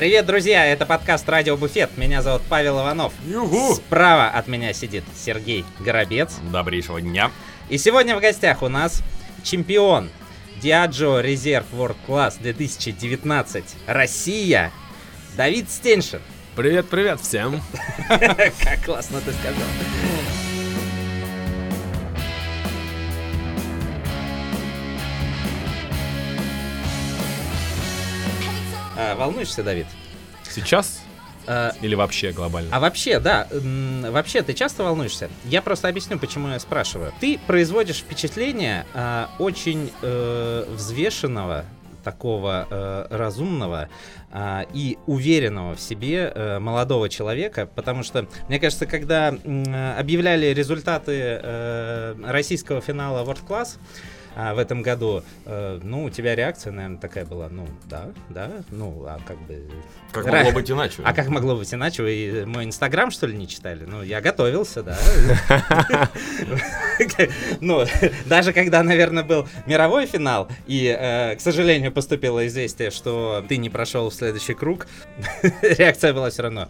Привет, друзья! Это подкаст Радио Буфет. Меня зовут Павел Иванов. Югу! Справа от меня сидит Сергей Горобец. Добрейшего дня. И сегодня в гостях у нас чемпион Diageo Reserve World Class 2019 Россия Давид Стеншин. Привет, привет всем. Как классно ты сказал. А, волнуешься, Давид? Сейчас А, или вообще глобально? А вообще, да, вообще ты часто волнуешься? Я просто объясню, почему я спрашиваю. Ты производишь впечатление а, очень э, взвешенного, такого э, разумного а, и уверенного в себе э, молодого человека, потому что, мне кажется, когда м, объявляли результаты э, российского финала World Class, а, в этом году, э, ну, у тебя реакция, наверное, такая была, ну, да, да, ну, а как бы... Как Ра- могло быть иначе? А как могло быть иначе? Вы мой инстаграм, что ли, не читали? Ну, я готовился, да. Ну, даже когда, наверное, был мировой финал, и, э, к сожалению, поступило известие, что ты не прошел в следующий круг, реакция была все равно.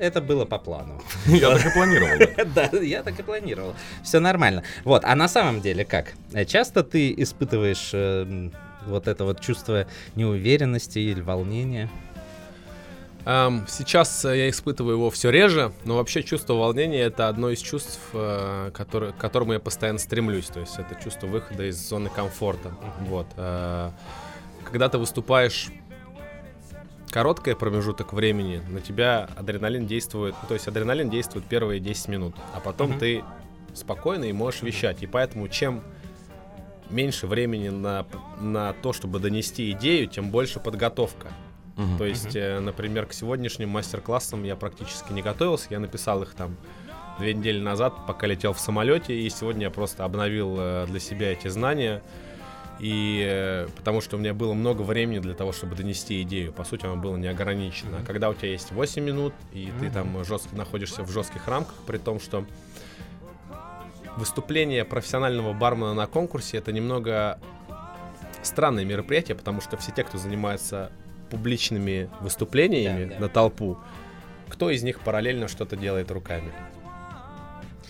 Это было по плану. Я так и планировал. да. Я так и планировал. Все нормально. Вот, а на самом деле как? Э, Часто ты испытываешь э, м, вот это вот чувство неуверенности или волнения? Сейчас э, я испытываю его все реже, но вообще чувство волнения это одно из чувств, э, которое- к которому я постоянно стремлюсь. То есть это чувство выхода из зоны комфорта. Вот. Когда ты выступаешь короткий промежуток времени, на тебя адреналин действует, то есть адреналин действует первые 10 минут, а потом Мгм. ты спокойно и можешь вещать. И поэтому чем меньше времени на, на то, чтобы донести идею, тем больше подготовка. Мгм. То есть, э, например, к сегодняшним мастер-классам я практически не готовился. Я написал их там две недели назад, пока летел в самолете. И сегодня я просто обновил э, для себя эти знания. И э, потому что у меня было много времени для того, чтобы донести идею. По сути, оно было не ограничено. А когда у тебя есть 8 минут, и ты там жестко находишься в жестких рамках, при том, что выступление профессионального бармена на конкурсе это немного странное мероприятие, потому что все те, кто занимается публичными выступлениями Да, да. на толпу, кто из них параллельно что-то делает руками?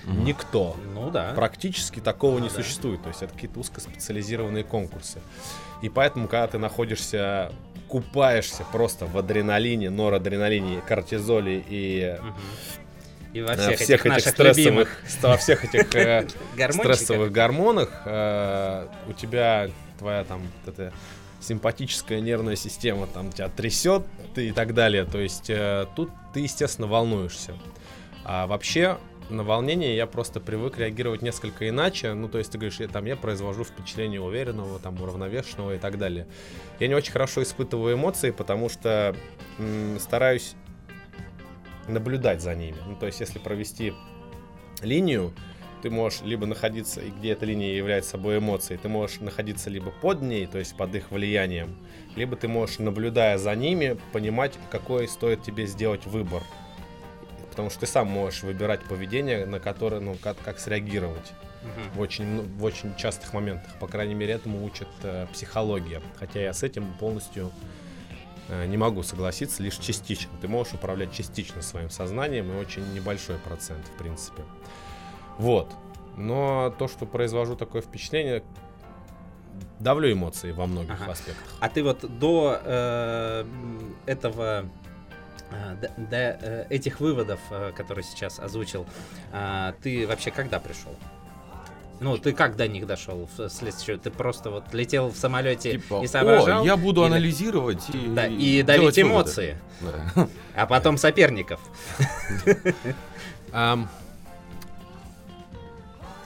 Никто. Ну да. Практически такого Ну не да. существует. То есть это какие-то узкоспециализированные конкурсы. И поэтому, когда ты находишься, купаешься просто в адреналине, норадреналине, кортизоле и Мгм. И во э, всех, всех этих, этих стрессовых, во всех этих э, стрессовых гормонах э, у тебя твоя там вот эта симпатическая нервная система там тебя трясет и так далее. То есть э, тут ты, естественно, волнуешься. А вообще на волнение я просто привык реагировать несколько иначе. Ну, то есть ты говоришь, я, там, я произвожу впечатление уверенного, там, уравновешенного и так далее. Я не очень хорошо испытываю эмоции, потому что м, стараюсь наблюдать за ними. Ну, то есть если провести линию, ты можешь либо находиться, где эта линия является собой эмоцией, ты можешь находиться либо под ней, то есть под их влиянием, либо ты можешь, наблюдая за ними, понимать, какой стоит тебе сделать выбор. Потому что ты сам можешь выбирать поведение, на которое, ну, как, как среагировать Мгм. в очень, ну, в очень частых моментах. По крайней мере, этому учит э, психология. Хотя я с этим полностью э, не могу согласиться, лишь частично. Ты можешь управлять частично своим сознанием, и очень небольшой процент, в принципе. Вот. Но то, что произвожу такое впечатление, давлю эмоции во многих Ага. аспектах. А ты вот до э, этого до, до, э, этих выводов, э, которые сейчас озвучил, а, ты вообще когда пришел? Ну, ты как до них дошел в следующую? Ты просто вот летел в самолете Типа, и соображал? О, я буду Или- анализировать и, Да, и делать давить выводы». эмоции, Да. а потом соперников.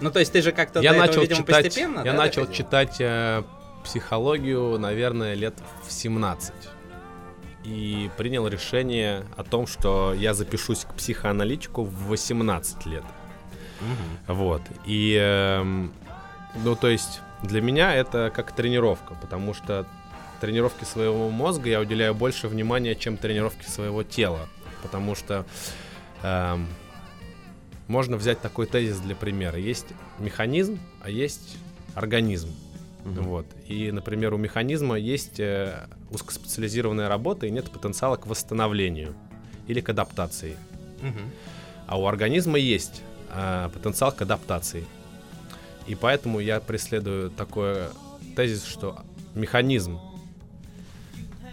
Ну, то есть ты же как-то я этого, начал видимо, читать, постепенно, я да, начал читать э, психологию, наверное, лет в 17. И принял решение о том, что я запишусь к психоаналитику в 18 лет. Мгм. Вот. И, эм, ну, то есть, для меня это как тренировка, потому что тренировке своего мозга я уделяю больше внимания, чем тренировке своего тела. Потому что эм, можно взять такой тезис для примера. Есть механизм, а есть организм. Мгм. Вот. И, например, у механизма есть э, узкоспециализированная работа и нет потенциала к восстановлению или к адаптации. Мгм. А у организма есть э, потенциал к адаптации. И поэтому я преследую такой тезис, что механизм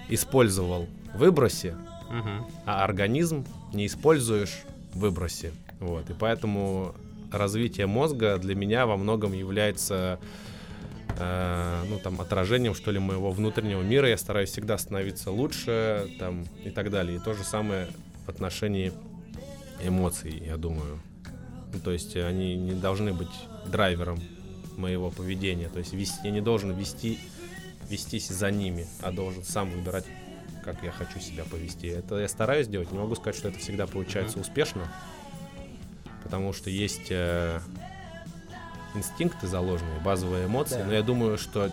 использовал в выбросе, Мгм. а организм не используешь в выбросе. Вот. И поэтому развитие мозга для меня во многом является э, ну, там, отражением, что ли, моего внутреннего мира. Я стараюсь всегда становиться лучше там, и так далее. И то же самое в отношении эмоций, я думаю. Ну, то есть они не должны быть драйвером моего поведения. То есть вести, я не должен вести, вестись за ними, а должен сам выбирать, как я хочу себя повести. Это я стараюсь делать. Не могу сказать, что это всегда получается успешно, потому что есть э, инстинкты заложенные, базовые эмоции. Да. Но я думаю, что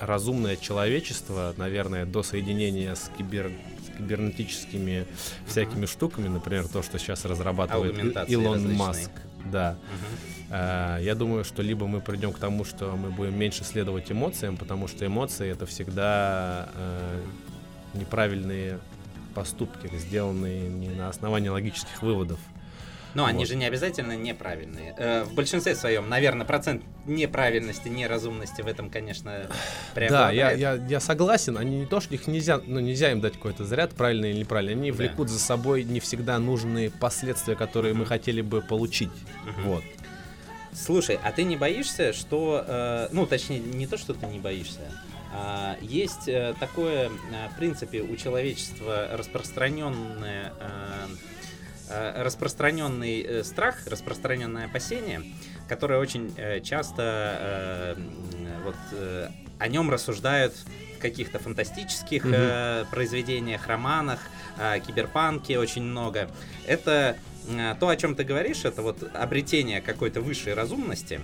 разумное человечество, наверное, до соединения с, кибер, кибернетическими всякими штуками, например, то, что сейчас разрабатывает Илон различные. Маск, да. Э, Я думаю, что либо мы придем к тому, что мы будем меньше следовать эмоциям, потому что эмоции это всегда э, неправильные поступки, сделанные не на основании логических выводов. Но они Вот. же не обязательно неправильные. Э, в большинстве своем, наверное, процент неправильности, неразумности в этом, конечно, Да, я, я, я согласен. Они не то, что их нельзя, ну нельзя им дать какой-то заряд, правильный или неправильный. Они Да. влекут за собой не всегда нужные последствия, которые мы хотели бы получить. Мгм. Вот. Слушай, а ты не боишься, что... э, ну, точнее, не то, что ты не боишься. а, есть э, такое, э, в принципе, у человечества распространенное... э, распространенный э, страх, распространенное опасение, которое очень э, часто э, вот э, о нем рассуждают в каких-то фантастических Мгм. э, произведениях, романах, э, киберпанке очень много. Это э, то, о чем ты говоришь, это вот обретение какой-то высшей разумности.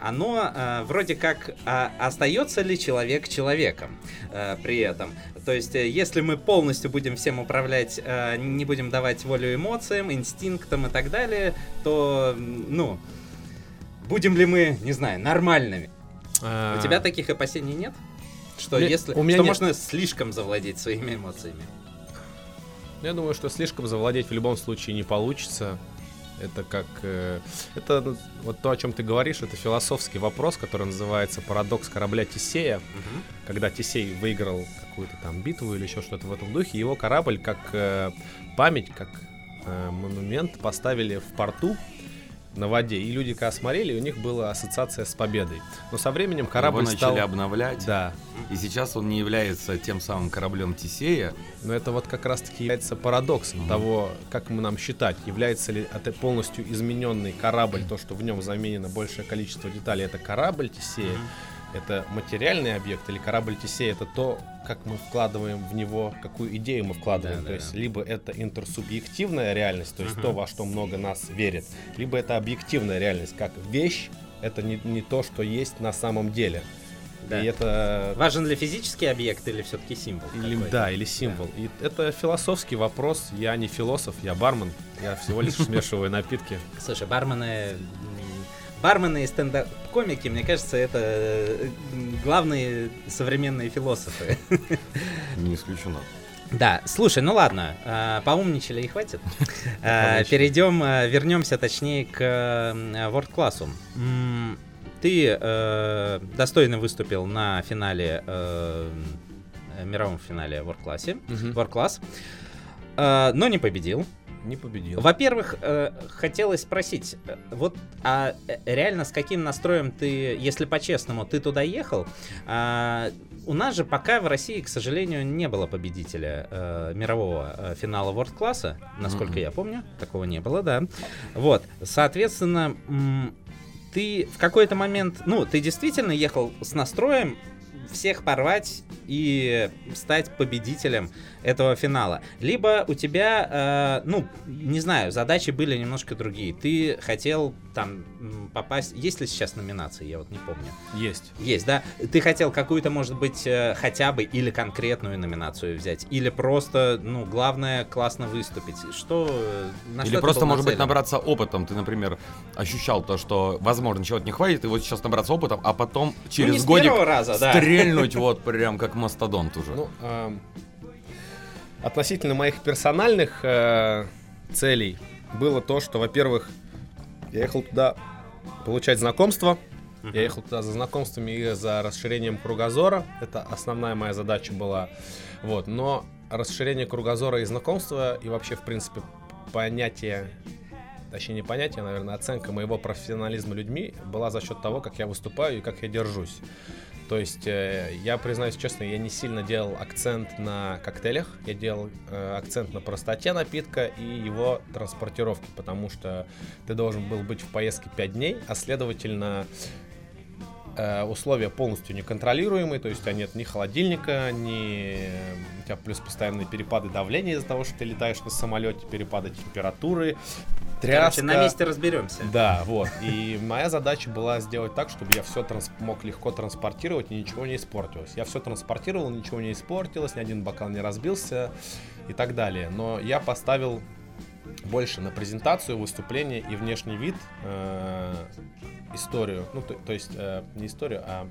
Оно э, вроде как а, остается ли человек человеком э, при этом. То есть, э, если мы полностью будем всем управлять, э, не будем давать волю эмоциям, инстинктам и так далее, то, ну, будем ли мы, не знаю, нормальными? У тебя таких опасений нет? Что Мне- если у меня что нет. можно слишком завладеть своими эмоциями? Я думаю, что слишком завладеть в любом случае не получится. Это как... э, это ну, вот то, о чем ты говоришь, это философский вопрос, который называется парадокс корабля Тесея. Когда Тесей выиграл какую-то там битву или еще что-то в этом духе, его корабль как э, память, как э, монумент поставили в порту на воде. И люди, когда смотрели, у них была ассоциация с победой. Но со временем корабль Его начали стал... обновлять. Да, И сейчас он не является тем самым кораблем Тесея. Но это вот как раз-таки является парадоксом Мгм. того, как мы нам считать, является ли это полностью измененный корабль, то, что в нем заменено большее количество деталей, это корабль Тесея, это материальный объект, или корабль Тесея это то, как мы вкладываем в него, какую идею мы вкладываем. Да, то да, есть да. либо это интерсубъективная реальность, то есть Мгм. то, во что много нас верит, либо это объективная реальность, как вещь, это не, не то, что есть на самом деле. Да. И это Важен ли физический объект или все-таки символ? или, да, или символ. И это философский вопрос. Я не философ, я бармен. Я всего лишь смешиваю напитки. Слушай, бармены... Бармены и стендап-комики, мне кажется, это э, главные современные философы. Не исключено. Да, слушай, ну ладно, э, поумничали и хватит. Э. Перейдем, вернемся точнее к World классу. Ты достойно выступил на финале, мировом финале World классе, World Class, но не победил. Не победил. Во-первых, э, хотелось спросить, э, вот а э, реально с каким настроем ты, если по-честному, ты туда ехал? А, у нас же пока в России, к сожалению, не было победителя э, мирового э, финала World класса, насколько Мгм. я помню, такого не было, да. Вот, соответственно, ты в какой-то момент, ну, ты действительно ехал с настроем всех порвать и стать победителем этого финала. Либо у тебя, э, ну, не знаю, задачи были немножко другие. Ты хотел там попасть. Есть ли сейчас номинации? Я вот не помню. Есть. Есть, да? Ты хотел какую-то, может быть, э, хотя бы или конкретную номинацию взять, или просто, ну, главное, классно выступить. Что, э, на Или что просто, может быть, набраться опытом. Ты, например, ощущал то, что, возможно, чего-то не хватит, и вот сейчас набраться опытом, а потом Ну, не через с годик раза, да. стрельнуть вот прям как мастодонт уже. Ну, эм, относительно моих персональных э, целей было то, что, во-первых, я ехал туда получать знакомства. Я ехал туда за знакомствами и за расширением кругозора. Это основная моя задача была. Вот. Но расширение кругозора и знакомства, и вообще, в принципе, понятие, точнее не понятие, а, наверное, оценка моего профессионализма людьми была за счет того, как я выступаю и как я держусь. То есть, э, я признаюсь честно, я не сильно делал акцент на коктейлях, я делал э, акцент на простоте напитка и его транспортировке, потому что ты должен был быть в поездке 5 дней, а следовательно, условия полностью неконтролируемые, то есть у тебя нет ни холодильника, ни у тебя плюс постоянные перепады давления из-за того, что ты летаешь на самолете, перепады температуры, тряска. Короче, на месте разберемся. Да, вот. И моя задача была сделать так, чтобы я все мог легко транспортировать и ничего не испортилось. Я все транспортировал, ничего не испортилось, ни один бокал не разбился и так далее. Но я поставил больше на презентацию, выступление и внешний вид, э, историю, ну то, то есть э, не историю, а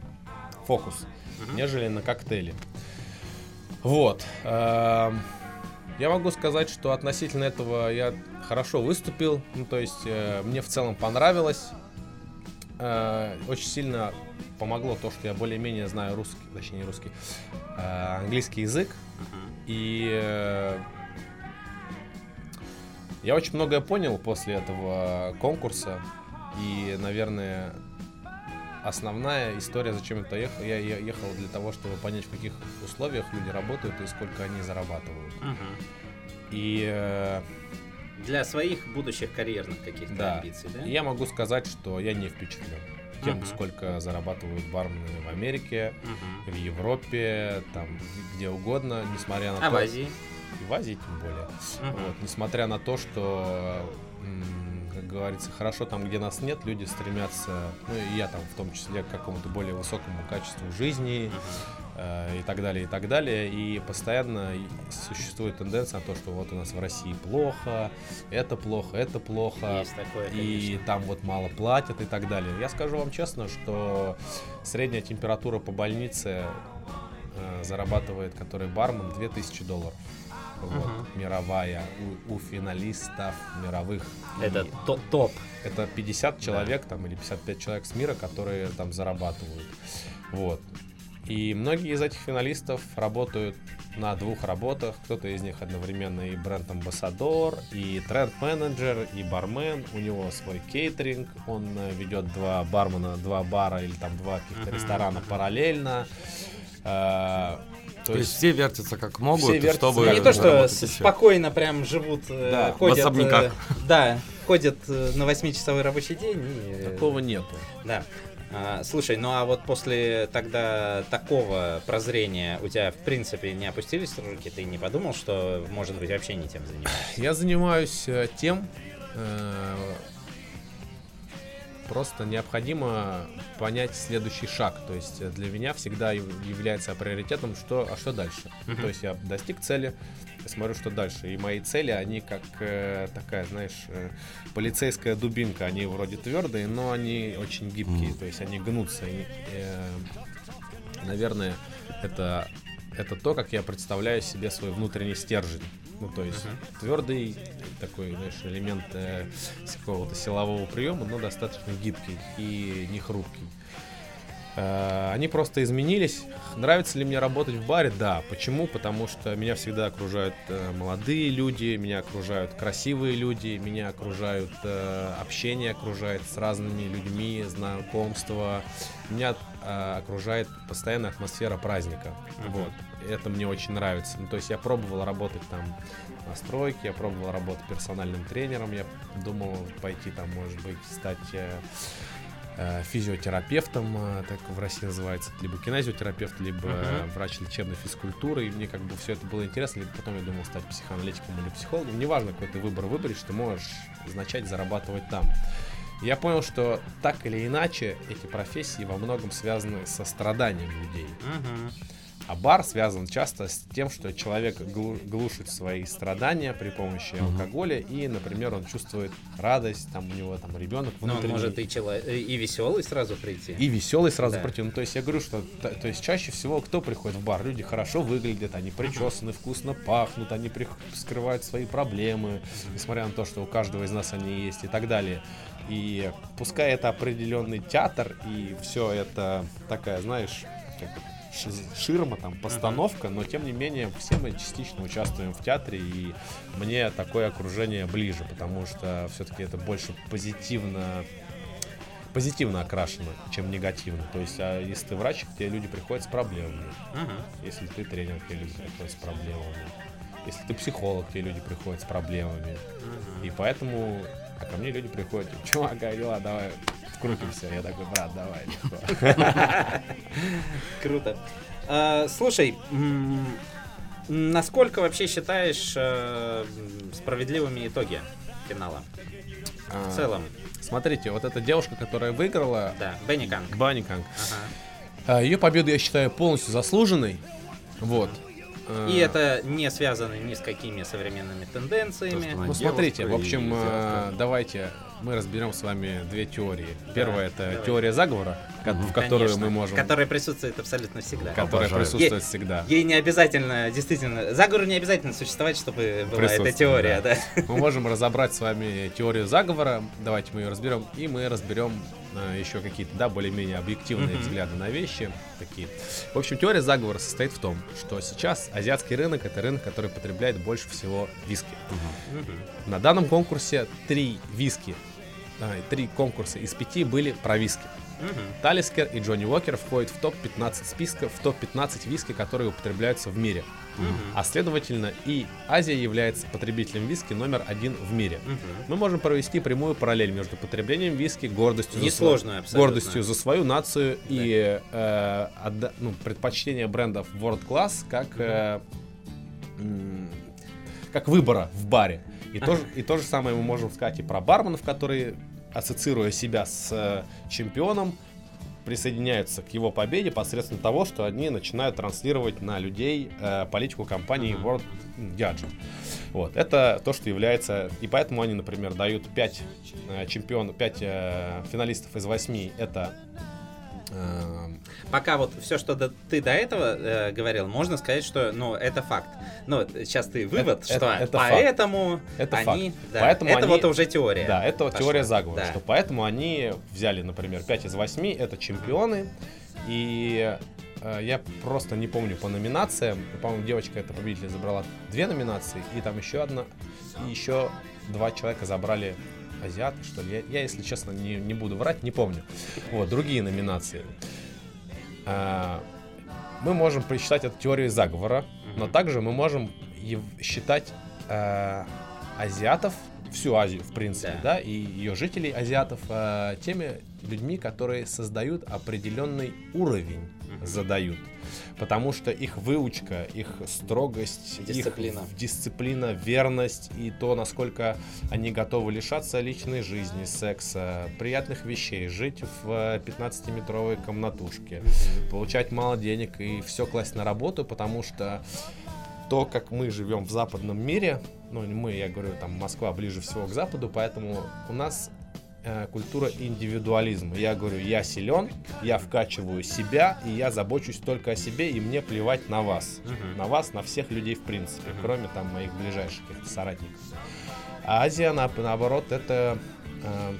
фокус, нежели на коктейли. Вот. эм, я могу сказать, что относительно этого я хорошо выступил. Ну, то есть э, мне в целом понравилось. Э, очень сильно помогло то, что я более-менее знаю русский, точнее не русский, э, английский язык. И э, я очень многое понял после этого конкурса. И, наверное, основная история, зачем я ехал, я ехал для того, чтобы понять, в каких условиях люди работают и сколько они зарабатывают. Мгм. И э, Для своих будущих карьерных каких-то Да. амбиций, да? я могу сказать, что я не впечатлен тем, Мгм. сколько зарабатывают бармены в Америке, Мгм. в Европе, там где угодно, несмотря на А то, в Азии? И в Азии тем более. Мгм. Вот, несмотря на то, что, как говорится, хорошо там, где нас нет, люди стремятся, ну и я там в том числе, к какому-то более высокому качеству жизни э, и так далее, и так далее. И постоянно существует тенденция на то, что вот у нас в России плохо, это плохо, это плохо. Есть такое, И там вот мало платят и так далее. Я скажу вам честно, что средняя температура по больнице э, зарабатывает, который бармен, 2000 долларов. Вот, Мгм. мировая у, у финалистов мировых. И Это то- топ. это 50 человек там или 55 человек с мира, которые там зарабатывают. Вот. И многие из этих финалистов работают на двух работах. Кто-то из них одновременно и бренд-амбассадор, и тренд-менеджер, и бармен. У него свой кейтеринг. Он э, ведет два бармена, два бара или там два каких-то ресторана параллельно. Э, То есть все вертятся как могут, все вертятся. чтобы Ну, не то, что спокойно прям живут, э, Да, в ходят... э, особняках. Да, ходят э, на 8-часовой рабочий день и... э, такого нету. Да. А, слушай, ну а вот после тогда такого прозрения у тебя в принципе не опустились руки? Ты не подумал, что может быть вообще не тем занимаешься? Я занимаюсь э, тем, э, просто необходимо понять следующий шаг. То есть э, для меня всегда яв- является приоритетом, что, а что дальше. Мгм. То есть я достиг цели, смотрю, что дальше. И мои цели, они как э, такая, знаешь, э, полицейская дубинка. Они вроде твердые, но они очень гибкие. Мгм. То есть они гнутся. И, э, наверное, это, это то, как я представляю себе свой внутренний стержень. Ну, то есть твердый такой, знаешь, элемент э, какого-то силового приема, но достаточно гибкий и не хрупкий. Э, Они просто изменились. Нравится ли мне работать в баре? Да. Почему? Потому что меня всегда окружают э, молодые люди, меня окружают красивые люди, меня окружают э, общение, окружает с разными людьми, знакомства. Меня э, окружает постоянная атмосфера праздника. Мгм. Вот. И Это мне очень нравится. Ну, то есть я пробовал работать там на стройке, я пробовал работать персональным тренером, я думал пойти там, может быть, стать э, э, физиотерапевтом, э, так в России называется, либо кинезиотерапевт, либо Мгм. врач лечебной физкультуры, и мне как бы все это было интересно, либо потом я думал стать психоаналитиком или психологом, неважно, какой ты выбор выберешь, ты можешь начать зарабатывать там. Я понял, что так или иначе эти профессии во многом связаны со страданием людей. Мгм. А бар связан часто с тем, что человек глу- глушит свои страдания при помощи Мгм. алкоголя, и, например, он чувствует радость, там у него там ребенок Ну, он внутренний. может и, чело- и веселый сразу прийти. И веселый сразу Да. прийти. Ну, то есть я говорю, что то, то есть чаще всего кто приходит в бар? Люди хорошо выглядят, они причесаны, вкусно пахнут, они прих- скрывают свои проблемы, несмотря на то, что у каждого из нас они есть и так далее. И пускай это определенный театр, и все это такая, знаешь, как ширма, там, постановка, но тем не менее все мы частично участвуем в театре, и мне такое окружение ближе, потому что все-таки это больше позитивно позитивно окрашено, чем негативно. То есть, а если ты врач, к тебе люди приходят с проблемами. Мгм. Если ты тренер, к тебе люди приходят с проблемами. Если ты психолог, к тебе люди приходят с проблемами. Мгм. И поэтому а ко мне люди приходят, типа, чувак, как дела, давай вкрутимся. Я такой, брат, давай. легко». Круто. А, слушай, насколько вообще считаешь э, справедливыми итоги финала? В целом, Смотрите, вот эта девушка, которая выиграла, да, Бенни Канг. Банни Канг, Ага. ее победу я считаю полностью заслуженной. Вот. И Э, это не связано ни с какими современными тенденциями. Ну смотрите, в общем, э, давайте мы разберем с вами две теории. Первая это давай. теория заговора, в которую Конечно, мы можем, Которая присутствует абсолютно всегда. которая Обожаю. присутствует всегда. Ей не обязательно, действительно, заговору не обязательно существовать, чтобы была эта теория, да. Мы можем разобрать с вами теорию заговора. Давайте мы ее разберем, и мы разберем еще какие-то, да, более-менее объективные Мгм. взгляды на вещи. Такие. В общем, теория заговора состоит в том, что сейчас азиатский рынок это рынок, который потребляет больше всего виски. Мгм. На данном конкурсе три виски, три конкурса из пяти были про виски. Мгм. Талискер и Джонни Уокер входят в топ-15 списка, в топ-15 виски, которые употребляются в мире. Мгм. А следовательно, и Азия является потребителем виски номер один в мире. Мгм. Мы можем провести прямую параллель между потреблением виски, гордостью, за, Несложную свою- абсолютно. гордостью за свою нацию и э, отда- ну, предпочтение брендов World Class как, э, м, как выбора в баре. И, то, же- и то же самое мы можем сказать и про барменов, которые, ассоциируя себя с э, чемпионом, присоединяются к его победе посредством того, что они начинают транслировать на людей э, политику компании. World Gadget. Вот, это то, что является... И поэтому они, например, дают 5 чемпионов, 5 финалистов из 8. Это... э, Пока вот все, что до- ты до этого э, говорил, можно сказать, что, ну, это факт. Но сейчас ты вывод, Это- что это- поэтому Это они, факт. да, Поэтому это они- вот уже теория. Да, это пошла. теория заговора. Да. Что поэтому они взяли, например, 5 из 8, это чемпионы. И э, я просто не помню по номинациям. По-моему, девочка эта победитель забрала две номинации, и там еще одна, и еще два человека забрали азиаты, что ли. Я, я, если честно, не, не буду врать, не помню. Вот, другие номинации. А, мы можем прочитать эту теорию заговора, но также мы можем считать э, азиатов, всю Азию, в принципе, Да. да, и ее жителей азиатов э, теми людьми, которые создают определенный уровень, задают. Потому что их выучка, их строгость, Дисциплина. их дисциплина, верность и то, насколько они готовы лишаться личной жизни, секса, приятных вещей, жить в э, 15-метровой комнатушке, получать мало денег и все класть на работу, потому что то, как мы живем в западном мире, ну не мы, я говорю, там Москва ближе всего к западу, поэтому у нас э, культура индивидуализма. Я говорю, я силен, я вкачиваю себя, и я забочусь только о себе, и мне плевать на вас. Мгм. На вас, на всех людей в принципе, Мгм. кроме там моих ближайших соратников. А Азия, на- наоборот, это э,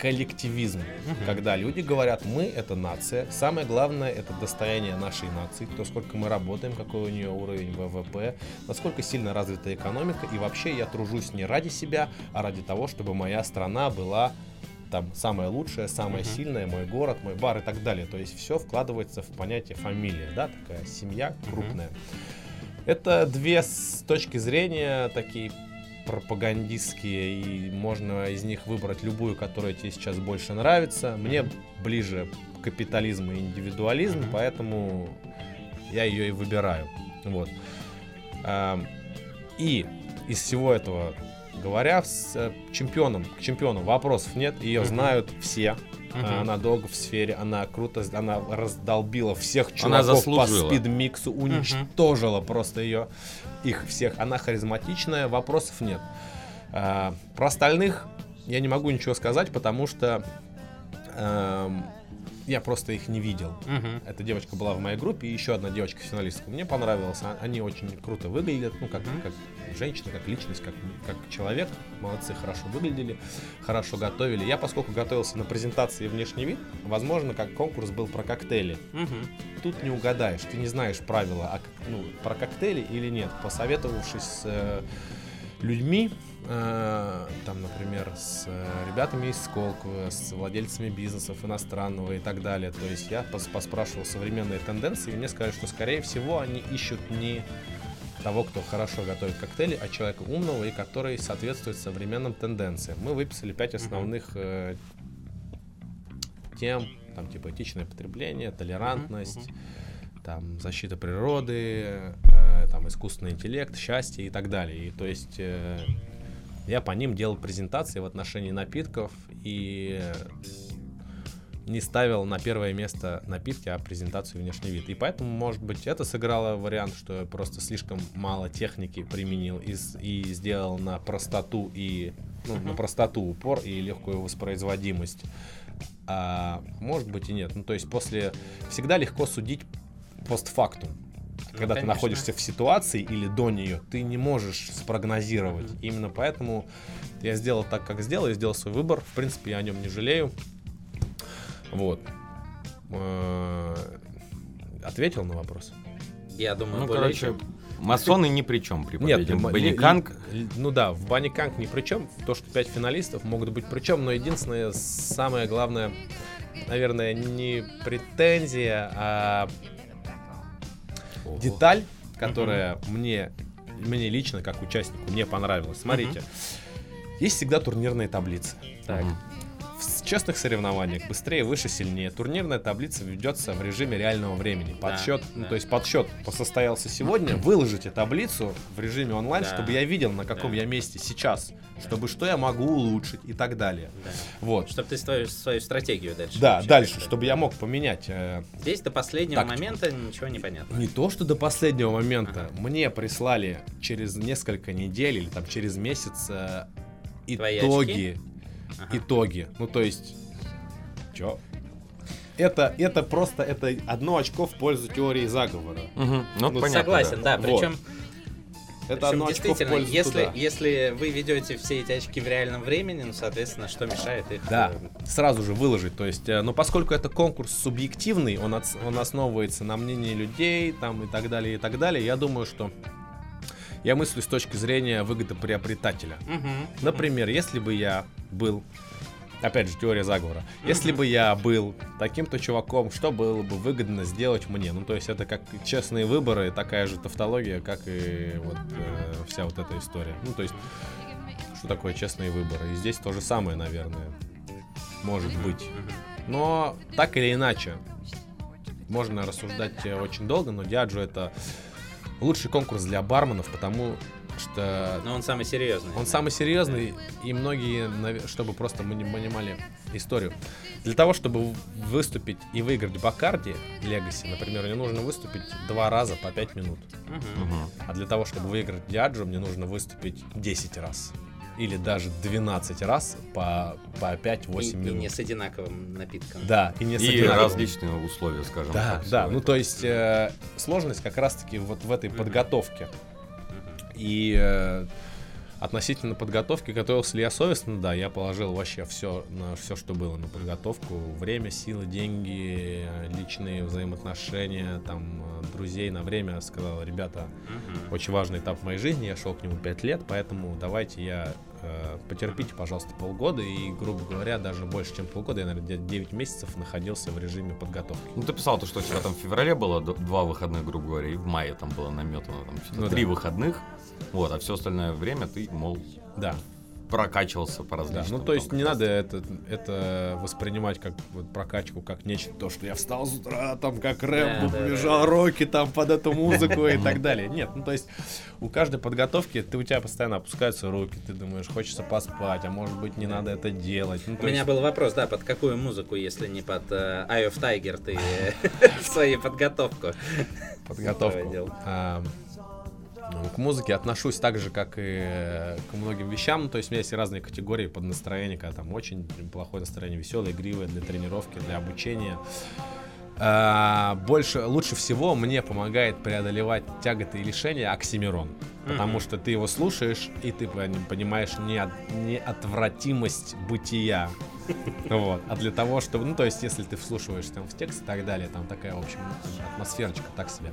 коллективизм. Мгм. Когда люди говорят, мы это нация, самое главное это достояние нашей нации, то сколько мы работаем, какой у нее уровень ВВП, насколько сильно развита экономика, и вообще я тружусь не ради себя, а ради того, чтобы моя страна была там самая лучшая, самая Мгм. сильная, мой город, мой бар и так далее. То есть все вкладывается в понятие фамилия, да, такая семья крупная. Это две с точки зрения такие пропагандистские, и можно из них выбрать любую, которая тебе сейчас больше нравится. Мне ближе капитализм и индивидуализм, Мгм. поэтому я ее и выбираю. Вот. Ам, И из всего этого говоря с э, чемпионом, к чемпиону вопросов нет, ее Мгм. знают все. Мгм. Она долго в сфере, она круто, она раздолбила всех чуваков по спидмиксу, уничтожила просто ее, их всех. Она харизматичная, вопросов нет. А, про остальных я не могу ничего сказать, потому что эм, я просто их не видел. Мгм. Эта девочка была в моей группе, и еще одна девочка финалистка. Мне понравилось. А- Они очень круто выглядят, ну, как, Мгм. как женщина, как личность, как, как человек. Молодцы, хорошо выглядели, хорошо готовили. Я, поскольку готовился на презентации внешний вид, возможно, как конкурс был про коктейли. Мгм. Тут не угадаешь, ты не знаешь правила а, ну, про коктейли или нет. Посоветовавшись с э, людьми, э, там, например, с э, ребятами из Сколково, с владельцами бизнесов иностранного и так далее. То есть я пос- поспрашивал современные тенденции, и мне сказали, что, скорее всего, они ищут не того, кто хорошо готовит коктейли, а человека умного и который соответствует современным тенденциям. Мы выписали пять основных э, тем, там типа этичное потребление, толерантность, там защита природы, э, там искусственный интеллект, счастье и так далее. И то есть э, я по ним делал презентации в отношении напитков и не ставил на первое место напитки, а презентацию внешний вид. И поэтому, может быть, это сыграло вариант, что я просто слишком мало техники применил и, и сделал на простоту и ну, на простоту упор и легкую воспроизводимость. А может быть и нет. Ну, то есть после всегда легко судить постфактум. Когда ты конечно. находишься в ситуации или до нее, ты не можешь спрогнозировать. Именно поэтому я сделал так, как сделал, я сделал свой выбор. В принципе, я о нем не жалею. Вот. Э, Ответил на вопрос? Я думаю, Ну, более короче, чем. масоны ни при чем при победе. м- Баниканг ли- ли- Ну да, в Баниканг ни при чем. То, что пять финалистов могут быть при чем, но единственное, самое главное, наверное, не претензия, а деталь, которая мне, мне лично, как участнику, не понравилась. Смотрите, есть всегда турнирные таблицы. Так. В честных соревнованиях быстрее, выше, сильнее. Турнирная таблица ведется в режиме реального времени. Да, Подсчет, ну, да. то есть подсчет состоялся сегодня. Выложите таблицу в режиме онлайн, Да. чтобы я видел, на каком Да. я месте сейчас, чтобы что я могу улучшить и так далее. Да. Вот. Чтобы ты свою, свою стратегию дальше. Да, вообще дальше, чтобы я мог поменять. э, Здесь до последнего Тактику. момента ничего не понятно. не то, что до последнего момента. Мне прислали через несколько недель или там через месяц э, Твои итоги. Ага. итоги. Ну, то есть, чё? Это, это просто это одно очко в пользу теории заговора. Мгм. Ну, Ну, понятно, Согласен, да. Вот. Причем, Это одно очко в действительно, если, туда. если вы ведете все эти очки в реальном времени, ну, соответственно, что мешает их... Да, э, сразу же выложить. То есть, э, но поскольку это конкурс субъективный, он, отс- он основывается на мнении людей, там и так далее, и так далее, я думаю, что я мыслю с точки зрения выгодоприобретателя. мгм. Например, если бы я был, опять же, теория заговора, если бы я был таким-то чуваком, что было бы выгодно сделать мне? Ну, то есть это как честные выборы, такая же тавтология, как и вот э, вся вот эта история. Ну, то есть, что такое честные выборы? И здесь то же самое, наверное, может быть. Но так или иначе, можно рассуждать э, очень долго, но Диаджо это лучший конкурс для барменов, потому что Но он самый серьезный. он самый серьезный, и многие, чтобы просто мы не понимали историю. Для того, чтобы выступить и выиграть Бакарди Легаси, например, мне нужно выступить два раза по 5 минут. Мгм. А для того, чтобы выиграть Диаджо, мне нужно выступить 10 раз. Или даже 12 раз по, по И, 5-8 и минут. не с одинаковым напитком. Да, и не с И одинаковым. различные условия, скажем Да, так. да, ну то есть э, сложность как раз-таки вот в этой Мгм. подготовке. И э, относительно подготовки готовился ли я совестно? Да, я положил вообще все на все, что было на подготовку. Время, силы, деньги, личные взаимоотношения, там, э, друзей на время. Сказал, ребята, Мгм. очень важный этап в моей жизни, я шел к нему 5 лет, поэтому давайте я потерпите, пожалуйста, полгода. И, грубо говоря, даже больше, чем полгода, я, наверное, где-то 9 месяцев находился в режиме подготовки. Ну, ты писал то, что у тебя там в феврале было два выходных, грубо говоря, и в мае там было наметано там Ну три да. выходных. Вот, а все остальное время ты, мол, Да. Прокачивался по Да, различным. ну то есть не надо это, это воспринимать как вот прокачку, как нечто, то, что я встал с утра, там как Рэмбо Да, да, побежал роки там под эту музыку и так далее. Нет, ну то есть у каждой подготовки ты у тебя постоянно опускаются руки, ты думаешь, хочется поспать, а может быть не надо это делать. Ну, У меня есть- был вопрос, да, под какую музыку, если не под э, Eye of Tiger ты свою подготовку подготовку. Ну, к музыке отношусь так же, как и э, к многим вещам. То есть у меня есть разные категории под настроение, когда там очень плохое настроение, веселое, игривое для тренировки, для обучения. А, больше, лучше всего мне помогает преодолевать тяготы и лишения Оксимирон. Потому что ты его слушаешь, и ты пон- понимаешь неот- неотвратимость бытия. Вот. А для того, чтобы, ну, то есть, если ты вслушиваешься там в текст и так далее, там такая, в общем, ну, атмосферочка так себе.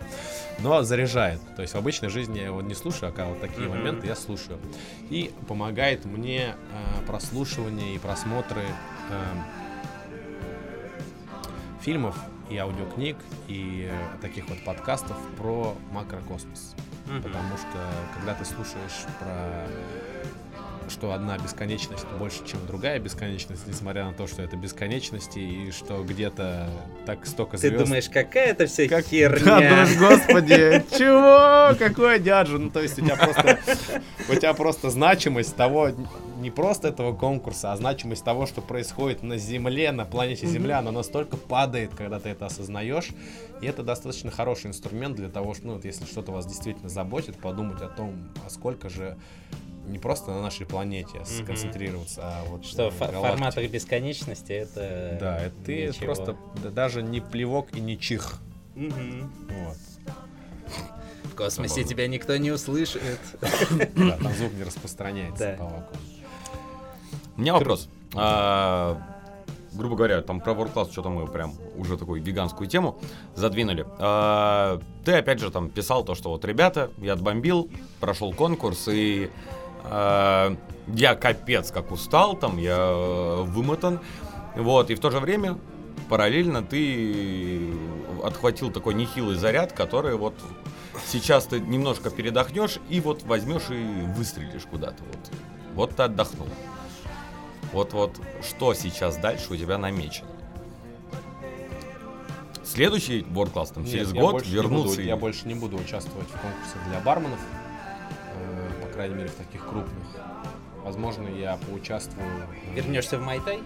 Но заряжает. То есть в обычной жизни я его не слушаю, а когда вот такие моменты я слушаю. И помогает мне э, прослушивание и просмотры эм, фильмов и аудиокниг и э, таких вот подкастов про макрокосмос. Мгм. Потому что когда ты слушаешь про что одна бесконечность больше, чем другая бесконечность, несмотря на то, что это бесконечности, и что где-то так столько Ты звезд. думаешь, какая это вся Как- херня? Да, думаешь, господи, чего? Какой дяджу? Ну, то есть у тебя просто, у тебя просто значимость того, не просто этого конкурса, а значимость того, что происходит на Земле, на планете Земля, она настолько падает, когда ты это осознаешь. И это достаточно хороший инструмент для того, что, ну, вот если что-то вас действительно заботит, подумать о том, а сколько же не просто на нашей планете сконцентрироваться, а вот Что в фо- галактике. формат их бесконечности это... Да, это ты ничего. просто да, даже не плевок и не чих. Мгм. Вот. В космосе тебя никто не услышит. Да, там звук не распространяется Да. по вакууму. У меня вопрос. А, грубо говоря, там про World Class что-то мы прям уже такую гигантскую тему задвинули. А, ты опять же там писал то, что вот, ребята, я отбомбил, прошел конкурс, и а, я капец как устал, там я э, вымотан. Вот, и в то же время параллельно ты отхватил такой нехилый заряд, который вот сейчас ты немножко передохнешь и вот возьмешь и выстрелишь куда-то. Вот, вот ты отдохнул. Вот-вот, что сейчас дальше у тебя намечено? Следующий World Class там, через Нет, я год больше не вернуться буду- и- Я больше не буду участвовать в конкурсах для барменов, э, по крайней мере, в таких крупных. Возможно, я поучаствую... э, Вернешься в Майтай?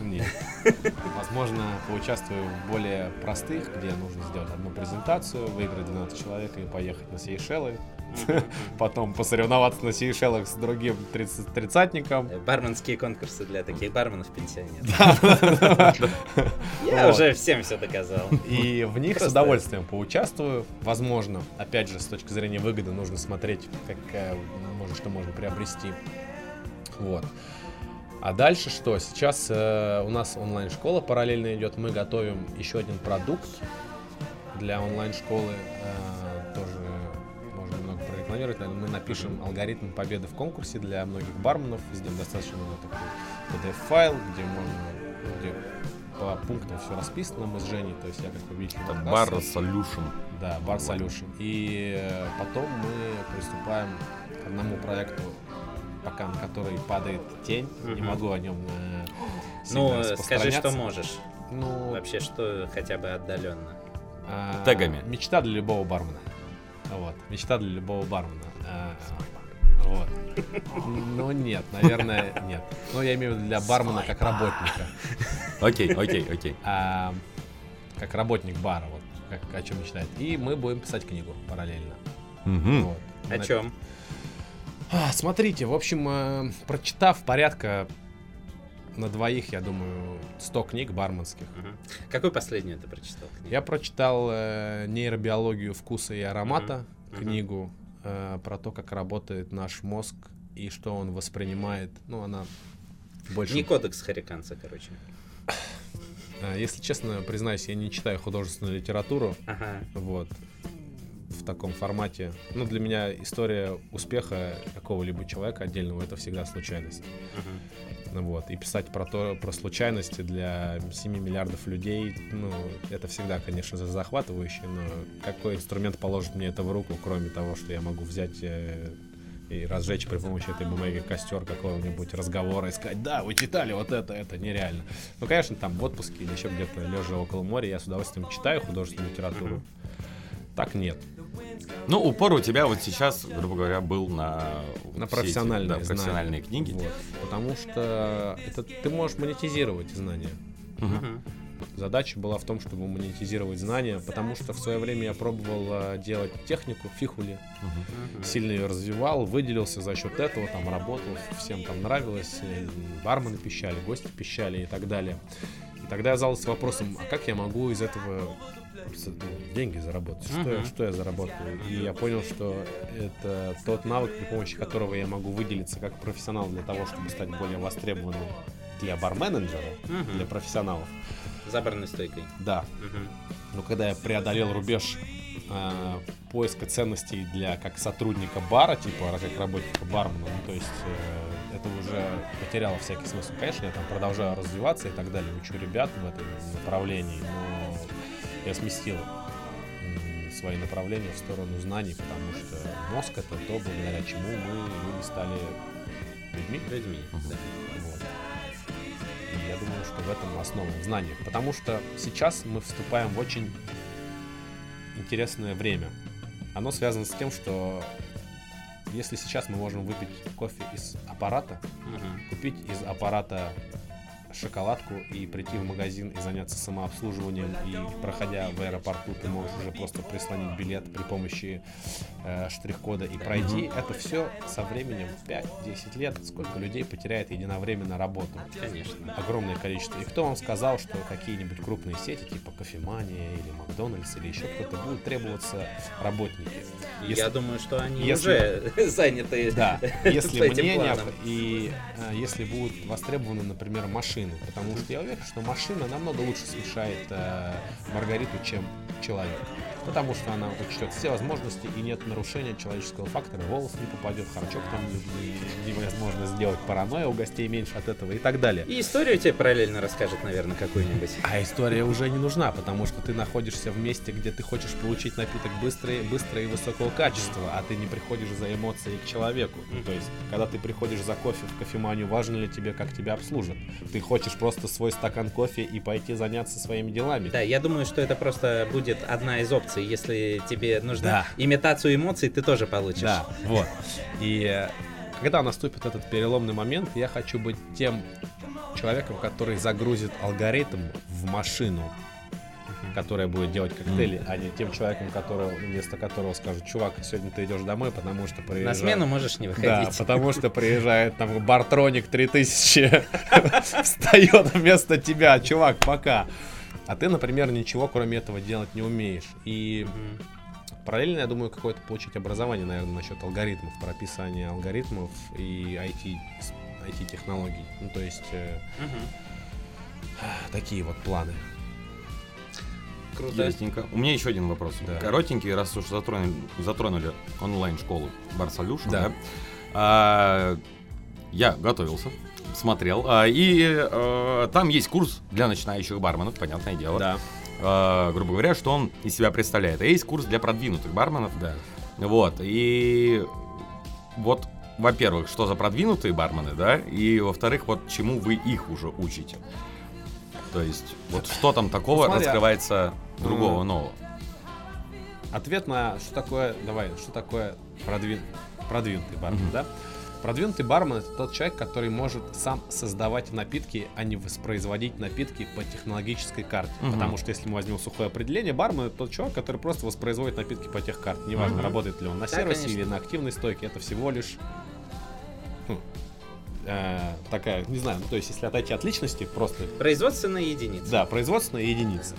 Нет. Возможно, поучаствую в более простых, где нужно сделать одну презентацию, выиграть 12 человек и поехать на Сейшелы. Потом посоревноваться на Сейшелах с другим 30 тридцатником. Э, Барменские конкурсы для таких барменов-пенсионеров. Я Вот. уже всем все доказал. И в них с удовольствием поучаствую. Возможно, опять же, с точки зрения выгоды нужно смотреть, какая, может, что можно приобрести. Вот. А дальше что? Сейчас э, у нас онлайн-школа параллельно идет. Мы готовим еще один продукт для онлайн-школы. Э, тоже прорекламировать. наверное. Мы напишем алгоритм победы в конкурсе для многих барменов. Сделаем достаточно такой PDF-файл, где можно, где по пунктам все расписано. Мы с Женей, то есть я как победитель Это. Bar Solution. Да, Bar Solution. И э, потом мы приступаем к одному проекту, пока на который падает тень. Не Мгм. могу о нем э, Ну, скажи, что можешь. Ну, Вообще, что хотя бы отдаленно. а, Тегами. Мечта для любого бармена. Вот. Мечта для любого бармена. А, вот. Ну нет, наверное, нет. Ну, я имею в виду для бармена как работника. Окей, окей, окей. А, как работник бара, вот, как, о чем мечтает. И мы будем писать книгу параллельно. Мгм. Вот. О чем? А, смотрите, в общем, э, прочитав порядка на двоих, я думаю, 100 книг барменских. Какую последнюю ты прочитал? книгу? Я прочитал э, нейробиологию вкуса и аромата, Мгм. книгу э, про то, как работает наш мозг и что он воспринимает. Ну, она больше... Не кодекс Хариканца, короче. Э, если честно, признаюсь, я не читаю художественную литературу. Ага. Вот. В таком формате. Ну, для меня история успеха какого-либо человека отдельного это всегда случайность. Мгм. Вот. И писать про то, про случайности для 7 миллиардов людей, ну, это всегда, конечно, за- захватывающе, но какой инструмент положит мне это в руку, кроме того, что я могу взять э, и разжечь при помощи этой бумаги костер какого-нибудь разговора и сказать, да, вы читали вот это, это нереально. Ну, конечно, там в отпуске или еще где-то лежа около моря, я с удовольствием читаю художественную литературу. Так нет. Ну, упор у тебя вот сейчас, грубо говоря, был на, На все эти, профессиональные, да, знания. профессиональные книги. Вот. Потому что это ты можешь монетизировать знания. Мгм. Задача была в том, чтобы монетизировать знания, потому что в свое время я пробовал а, делать технику фихули, Мгм. сильно ее развивал, выделился за счет этого, там работал, всем там нравилось, бармены пищали, гости пищали и так далее. И тогда я задался вопросом, а как я могу из этого деньги заработать? Что, я, Мгм. что я заработаю? И я понял, что это тот навык, при помощи которого я могу выделиться как профессионал для того, чтобы стать более востребованным для барменеджера, Мгм. для профессионалов. За барной стойкой. Да, Мгм. но когда я преодолел рубеж э, поиска ценностей для как сотрудника бара, типа как работника бармена, ну, то есть э, это уже потеряло всякий смысл. Конечно, я там продолжаю развиваться и так далее, учу ребят в этом направлении, но я сместил свои направления в сторону знаний, потому что мозг это то, благодаря чему мы люди стали людьми. Людьми. Да. Вот. И я думаю, что в этом основа в знаниях. Потому что сейчас мы вступаем в очень интересное время. Оно связано с тем, что если сейчас мы можем выпить кофе из аппарата, Мгм. купить из аппарата шоколадку и прийти в магазин и заняться самообслуживанием и проходя в аэропорту ты можешь уже просто прислонить билет при помощи э, штрих-кода и пройти это все со временем 5-10 лет сколько людей потеряет единовременно работу Конечно. огромное количество. И кто вам сказал, что какие-нибудь крупные сети, типа Кофемания или Макдональдс или еще кто-то, будут требоваться работники? Если- Я думаю, что они если- уже заняты. Да, если с этим мне необ- планом. и э, если будут востребованы, например, машины, потому что я уверен, что машина намного лучше смешает э, Маргариту, чем человек. Потому что она учтет все возможности и нет нарушения человеческого фактора, волос не попадет, харчок там не- не- невозможно сделать, паранойя у гостей меньше от этого и так далее. И историю тебе параллельно расскажет, наверное, какую-нибудь. А история уже не нужна, потому что ты находишься в месте, где ты хочешь получить напиток быстро, и- быстро и высокого качества, а ты не приходишь за эмоцией к человеку. Ну, то есть, когда ты приходишь за кофе в кофеманию, важно ли тебе, как тебя обслужат? Ты хочешь просто свой стакан кофе и пойти заняться своими делами. Да, я думаю, что это просто будет одна из опций. Если тебе нужна Да. имитацию эмоций, ты тоже получишь. Да, вот. И э, когда наступит этот переломный момент, я хочу быть тем человеком, который загрузит алгоритм в машину, которая будет делать коктейли, а не тем человеком, которого, вместо которого скажут, чувак, сегодня ты идешь домой, потому что приезжает... На смену можешь не Да, выходить. потому что приезжает там Бартроник 3000, встает вместо тебя, чувак, пока. А ты, например, ничего кроме этого делать не умеешь. И. Параллельно, я думаю, какое-то получить образование, наверное, насчет алгоритмов, прописания алгоритмов и IT, IT-технологий. Ну, то есть э, Мгм. такие вот планы. Круто. Ясненько. У меня еще один вопрос. Да. Коротенький, раз уж затронули, затронули онлайн-школу Bar Solution, Да. да. А, я готовился, смотрел. а, и э, там есть курс для начинающих барменов, понятное дело. Да, А, грубо говоря, что он из себя представляет. А есть курс для продвинутых барменов. да. Вот. И вот, во-первых, что за продвинутые бармены, да? И во-вторых, вот чему вы их уже учите. То есть, вот что там такого Ну, раскрывается другого, нового. Ответ на что такое, давай, что такое продвин- продвинутый бармен, Мгм. да? Продвинутый бармен это тот человек, который может сам создавать напитки, а не воспроизводить напитки по технологической карте. Мгм. Потому что если мы возьмем сухое определение, бармен это тот человек, который просто воспроизводит напитки по тех карте. Неважно, Мгм. работает ли он на Да, сервисе конечно. или на активной стойке, это всего лишь хм, э, такая, не знаю, ну, то есть если отойти от личности, просто Производственная единица. да, производственная единица.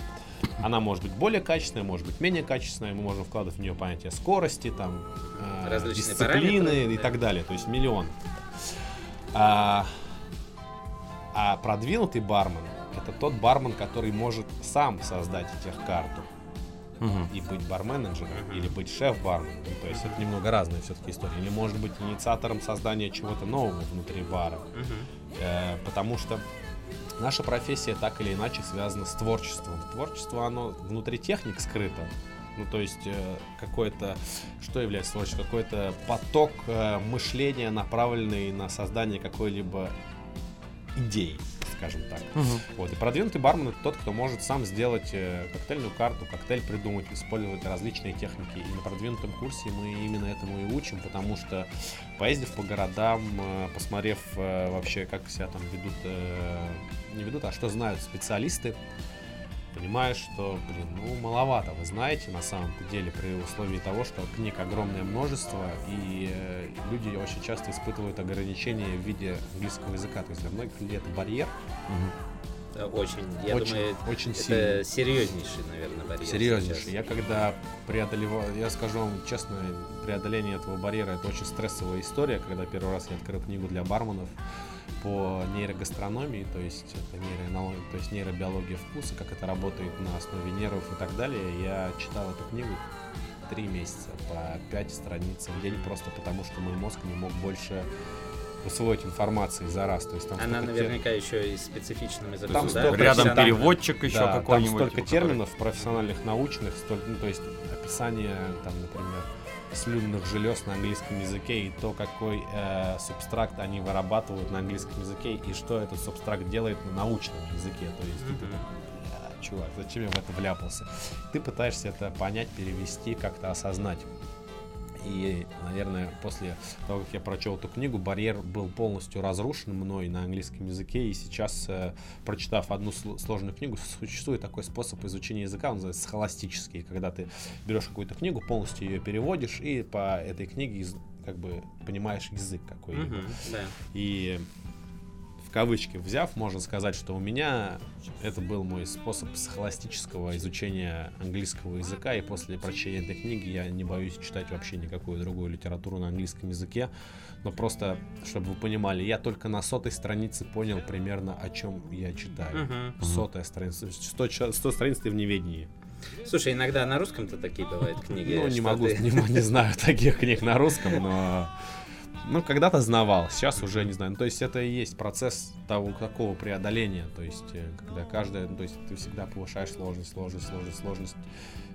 Она может быть более качественная, может быть менее качественная. Мы можем вкладывать в нее понятие скорости, там, э, Различные дисциплины и да. так далее. То есть миллион. А, а продвинутый бармен это тот бармен, который может сам создать техкарту Мгм. и быть барменеджером Мгм. или быть шеф-барменом. Ну, то есть это немного разные все-таки истории. Или может быть инициатором создания чего-то нового внутри бара. Мгм. Э, потому что наша профессия так или иначе связана с творчеством. Творчество, оно внутри техник скрыто, Ну, то есть э, какой-то, что является творчеством? Какой-то поток э, мышления, направленный на создание какой-либо идеи, скажем так. Вот. И продвинутый бармен это тот, кто может сам сделать э, коктейльную карту, коктейль придумать, использовать различные техники. И на продвинутом курсе мы именно этому и учим, потому что поездив по городам, э, посмотрев э, вообще, как себя там ведут, не ведут, а что знают специалисты, понимаешь, что, блин, ну, маловато, вы знаете, на самом-то деле, при условии того, что книг огромное множество, и э, люди очень часто испытывают ограничения в виде английского языка. То есть для многих людей это барьер. Э, Очень, я Очень, думаю, очень это сильный. серьезнейший, наверное, барьер. Серьезнейший. сейчас. Я когда преодолевал, я скажу вам честно, преодоление этого барьера это очень стрессовая история, когда первый раз я открыл книгу для барменов по нейрогастрономии, то есть это нейроэнология, то есть нейробиология вкуса, как это работает на основе нервов и так далее. Я читал эту книгу три месяца по пять страниц в день просто потому, что мой мозг не мог больше усвоить информации за раз. То есть там Она столько тер- наверняка еще и специфичным языком. Там да? Рядом там- переводчик еще Да, какой-нибудь. Там столько типа, который- терминов профессиональных, научных, столько, ну, то есть описание, там, например, слюнных желез на английском языке и то, какой э, субстракт они вырабатывают на английском языке и что этот субстракт делает на научном языке. То есть, ты такой, «Бля, чувак, зачем я в это вляпался? Ты пытаешься это понять, перевести, как-то осознать. И, наверное, после того, как я прочел эту книгу, барьер был полностью разрушен мной на английском языке. И сейчас, э, прочитав одну сл- сложную книгу, существует такой способ изучения языка, он называется схоластический, когда ты берешь какую-то книгу, полностью ее переводишь, и по этой книге как бы понимаешь язык какой-либо. Мгм, да. И кавычки взяв, можно сказать, что у меня это был мой способ схоластического изучения английского языка, и после прочтения этой книги я не боюсь читать вообще никакую другую литературу на английском языке. Но просто, чтобы вы понимали, я только на сотой странице понял примерно, о чем я читаю. Мгм. Сотая страница. 100, ча- 100 страниц ты в неведении. Слушай, иногда на русском-то такие бывают книги. Ну, не могу, ты- не, не знаю таких книг на русском, но... Ну, когда-то знавал, сейчас уже не знаю. Ну, то есть это и есть процесс того, такого преодоления. То есть, э, когда каждая, ну, то есть ты всегда повышаешь сложность, сложность, сложность, сложность.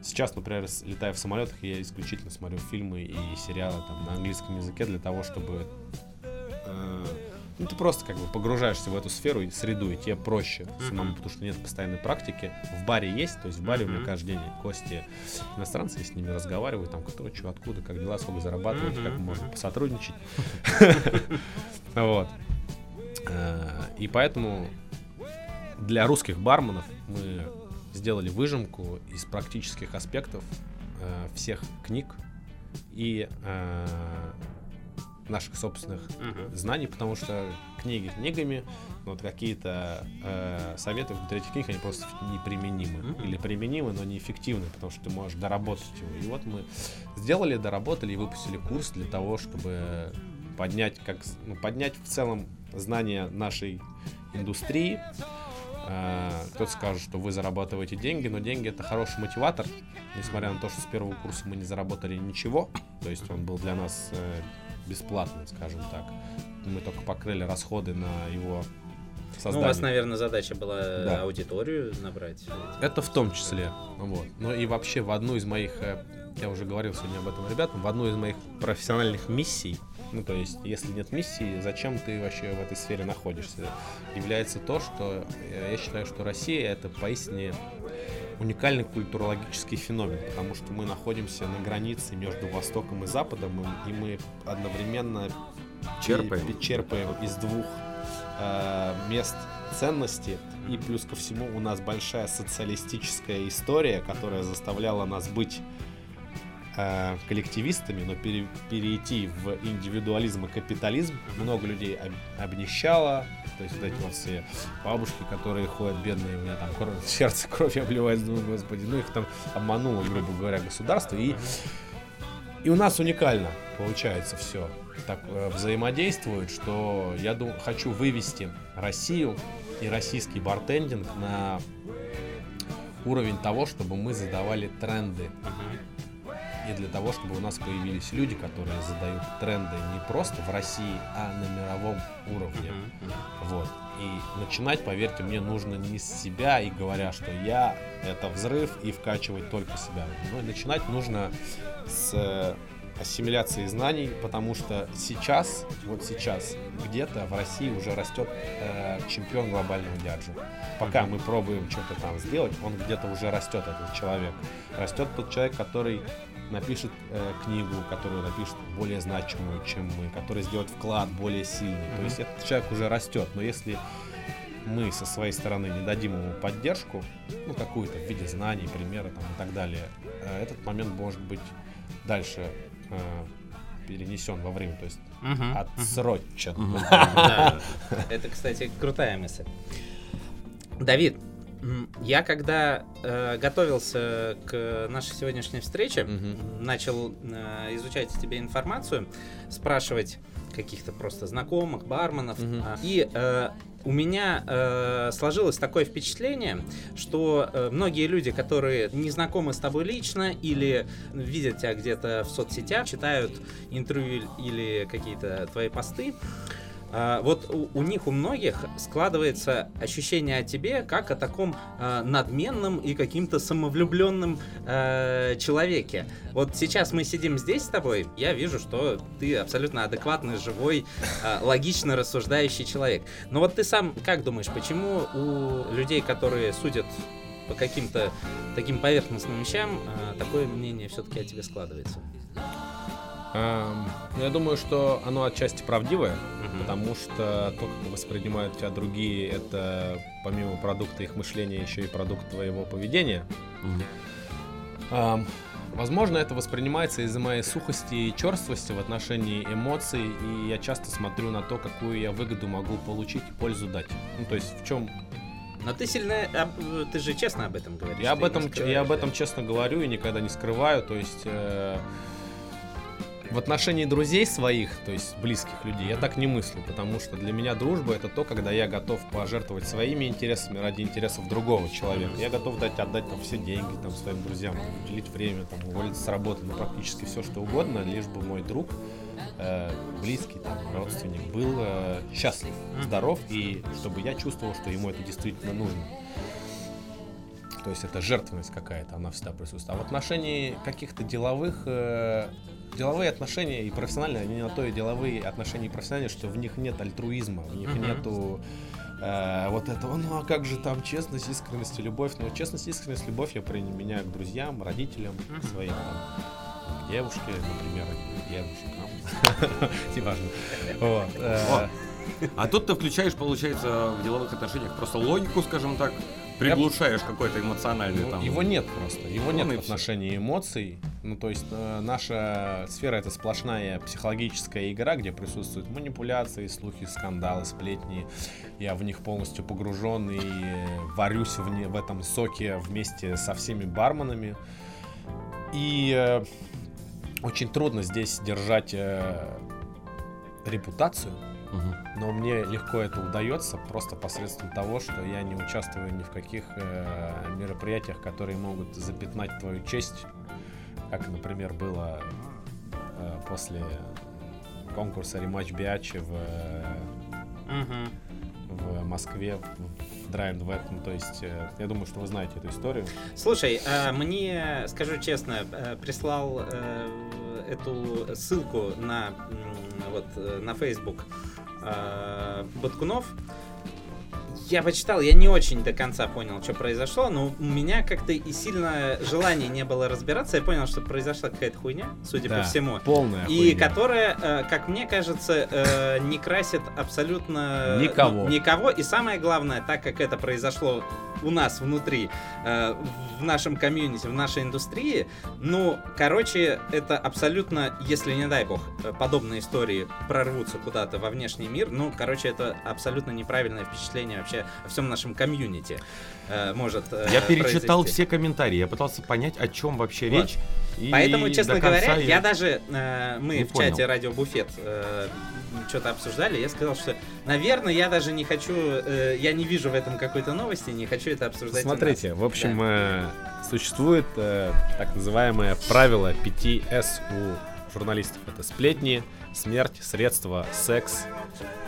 Сейчас, например, летая в самолетах, я исключительно смотрю фильмы и сериалы там на английском языке для того, чтобы э, ну, ты просто как бы погружаешься в эту сферу и среду, и тебе проще самому, потому что нет постоянной практики. В баре есть, то есть в баре у меня каждый день гости иностранцы, я с ними разговариваю, там, кто, что, откуда, как дела, сколько зарабатываете, как можно посотрудничать. Вот. Э, И поэтому для русских барменов мы сделали выжимку из практических аспектов э, всех книг и э, наших собственных Мгм. знаний, потому что книги книгами, но вот какие-то э, советы внутри этих книг, они просто неприменимы. Мгм. Или применимы, но неэффективны, потому что ты можешь доработать его. И вот мы сделали, доработали и выпустили курс для того, чтобы поднять, как, ну, поднять в целом знания нашей индустрии. Э, Кто-то скажет, что вы зарабатываете деньги, но деньги это хороший мотиватор. Несмотря на то, что с первого курса мы не заработали ничего, то есть он был для нас э, бесплатным, скажем так. Мы только покрыли расходы на его Ну, создание. у вас, наверное, задача была Да. аудиторию набрать. Это в том числе. Вот. Но и вообще в одну из моих, э, я уже говорил сегодня об этом ребятам, в одну из моих профессиональных миссий, ну то есть, если нет миссии, зачем ты вообще в этой сфере находишься, является то, что э, я считаю, что Россия это поистине уникальный культурологический феномен, потому что мы находимся на границе между Востоком и Западом, и и мы одновременно Черпаем. пе- черпаем из двух э, мест ценности. И плюс ко всему у нас большая социалистическая история, которая заставляла нас быть э, коллективистами, но пере- перейти в индивидуализм и капитализм много людей об- обнищало. То есть вот эти вот все бабушки, которые ходят бедные, у меня там кровь- сердце кровь обливается, думаю, господи, ну их там обмануло, грубо говоря, государство. И, и у нас уникально получается все так э, взаимодействует, что я думаю, хочу вывести Россию и российский бартендинг на уровень того, чтобы мы задавали тренды Мгм. И для того, чтобы у нас появились люди, которые задают тренды не просто в России, а на мировом уровне. Вот. И начинать, поверьте мне, нужно не с себя и говоря, что я это взрыв и вкачивать только себя. Но начинать нужно с э, ассимиляции знаний, потому что сейчас, вот сейчас, где-то в России уже растет э, чемпион глобального дяджа. Пока мы пробуем что-то там сделать, он где-то уже растет, этот человек. Растет тот человек, который напишет э, книгу, которую напишет более значимую, чем мы, который сделает вклад более сильный. Mm-hmm. То есть этот человек уже растет. Но если мы со своей стороны не дадим ему поддержку, ну какую-то в виде знаний, примера там, и так далее, э, этот момент может быть дальше э, перенесен во время, то есть uh-huh, отсрочен. Uh-huh. Это, кстати, крутая мысль. Давид, я когда э, готовился к нашей сегодняшней встрече, mm-hmm. начал э, изучать тебе информацию, спрашивать каких-то просто знакомых, барменов. Mm-hmm. И э, у меня э, сложилось такое впечатление, что э, многие люди, которые не знакомы с тобой лично или видят тебя где-то в соцсетях, читают интервью или какие-то твои посты, а, вот у, у них, у многих складывается ощущение о тебе как о таком э, надменном и каким-то самовлюбленном э, человеке. Вот сейчас мы сидим здесь с тобой, я вижу, что ты абсолютно адекватный, живой, э, логично рассуждающий человек. Но вот ты сам как думаешь, почему у людей, которые судят по каким-то таким поверхностным вещам, э, такое мнение все-таки о тебе складывается? Эм, я думаю, что оно отчасти правдивое, угу. потому что то, как воспринимают тебя другие, это помимо продукта их мышления еще и продукт твоего поведения. Угу. Возможно, это воспринимается из-за моей сухости и черствости в отношении эмоций, и я часто смотрю на то, какую я выгоду могу получить и пользу дать. Ну, то есть в чем но ты сильно, ты же честно об этом говоришь. Я об этом, я об этом честно говорю и никогда не скрываю. То есть э, в отношении друзей своих, то есть близких людей, я так не мыслю, потому что для меня дружба это то, когда я готов пожертвовать своими интересами ради интересов другого человека. Я готов дать, отдать там все деньги там своим друзьям, уделить время, там, уволиться с работы, ну практически все что угодно, лишь бы мой друг, э, близкий, там, родственник был э, счастлив, здоров и чтобы я чувствовал, что ему это действительно нужно. То есть это жертвенность какая-то, она всегда присутствует. А в отношении каких-то деловых э, деловые отношения и профессиональные, они на то и деловые отношения и профессиональные, что в них нет альтруизма, в них uh-huh. нету э, вот этого, ну а как же там честность, искренность и любовь. Ну, честность, искренность, любовь я применяю к друзьям, родителям uh-huh. своим, там, к девушке, например, к девушкам. Неважно. Вот. Э. А тут ты включаешь, получается, в деловых отношениях просто логику, скажем так, приглушаешь какой-то эмоциональный ну, там. Его нет просто. Его нет в отношении эмоций. Ну, то есть э, наша сфера это сплошная психологическая игра, где присутствуют манипуляции, слухи, скандалы, сплетни. Я в них полностью погружен и варюсь в, не, в этом соке вместе со всеми барменами. И э, очень трудно здесь держать э, репутацию но мне легко это удается просто посредством того, что я не участвую ни в каких э, мероприятиях, которые могут запятнать твою честь, как, например, было э, после конкурса рематч Биачи в, uh в Москве, в Драйв ну, то есть э, я думаю, что вы знаете эту историю. Слушай, э, мне, скажу честно, э, прислал э, эту ссылку на вот на Facebook э, Баткунов. Я почитал, я не очень до конца понял, что произошло, но у меня как-то и сильно желания не было разбираться. Я понял, что произошла какая-то хуйня, судя да, по всему. Полная И хуйня. которая, э, как мне кажется, э, не красит абсолютно никого. никого. И самое главное, так как это произошло у нас внутри, э, в нашем комьюнити, в нашей индустрии, ну, короче, это абсолютно, если не дай бог, э, подобные истории прорвутся куда-то во внешний мир, ну, короче, это абсолютно неправильное впечатление вообще о всем нашем комьюнити э, может Я перечитал произвести. все комментарии, я пытался понять, о чем вообще вот. речь. И Поэтому, честно говоря, я даже э, мы не в чате понял. Радио Буфет э, что-то обсуждали, я сказал, что, наверное, я даже не хочу, э, я не вижу в этом какой-то новости, не хочу это обсуждать. Смотрите, в общем, э, существует э, так называемое правило 5С у журналистов. Это сплетни, смерть, средства, секс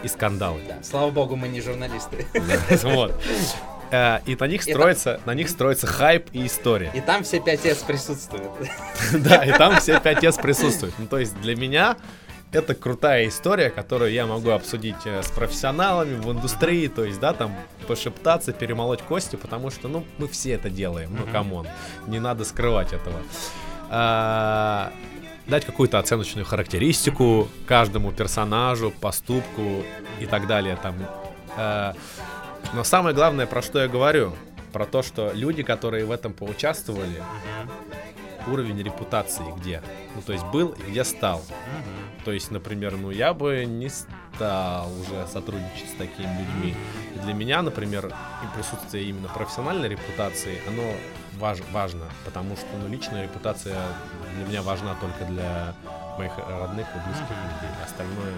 и скандалы. Да, слава богу, мы не журналисты. Вот. Э, И на них строится, на них строится хайп и история. И там все 5С присутствуют. Да, и там все 5С присутствуют. Ну, то есть для меня это крутая история, которую я могу обсудить э, с профессионалами в индустрии, то есть, да, там, пошептаться, перемолоть кости, потому что, ну, мы все это делаем, ну, come on, не надо скрывать этого. А, Дать какую-то оценочную характеристику каждому персонажу, поступку и так далее, там. А, Но самое главное, про что я говорю, про то, что люди, которые в этом поучаствовали, уровень репутации где. Ну, то есть был и где стал. То есть, например, ну я бы не стал уже сотрудничать с такими людьми. И для меня, например, и присутствие именно профессиональной репутации, оно важ- важно, потому что ну, личная репутация для меня важна только для моих родных и близких людей. Остальное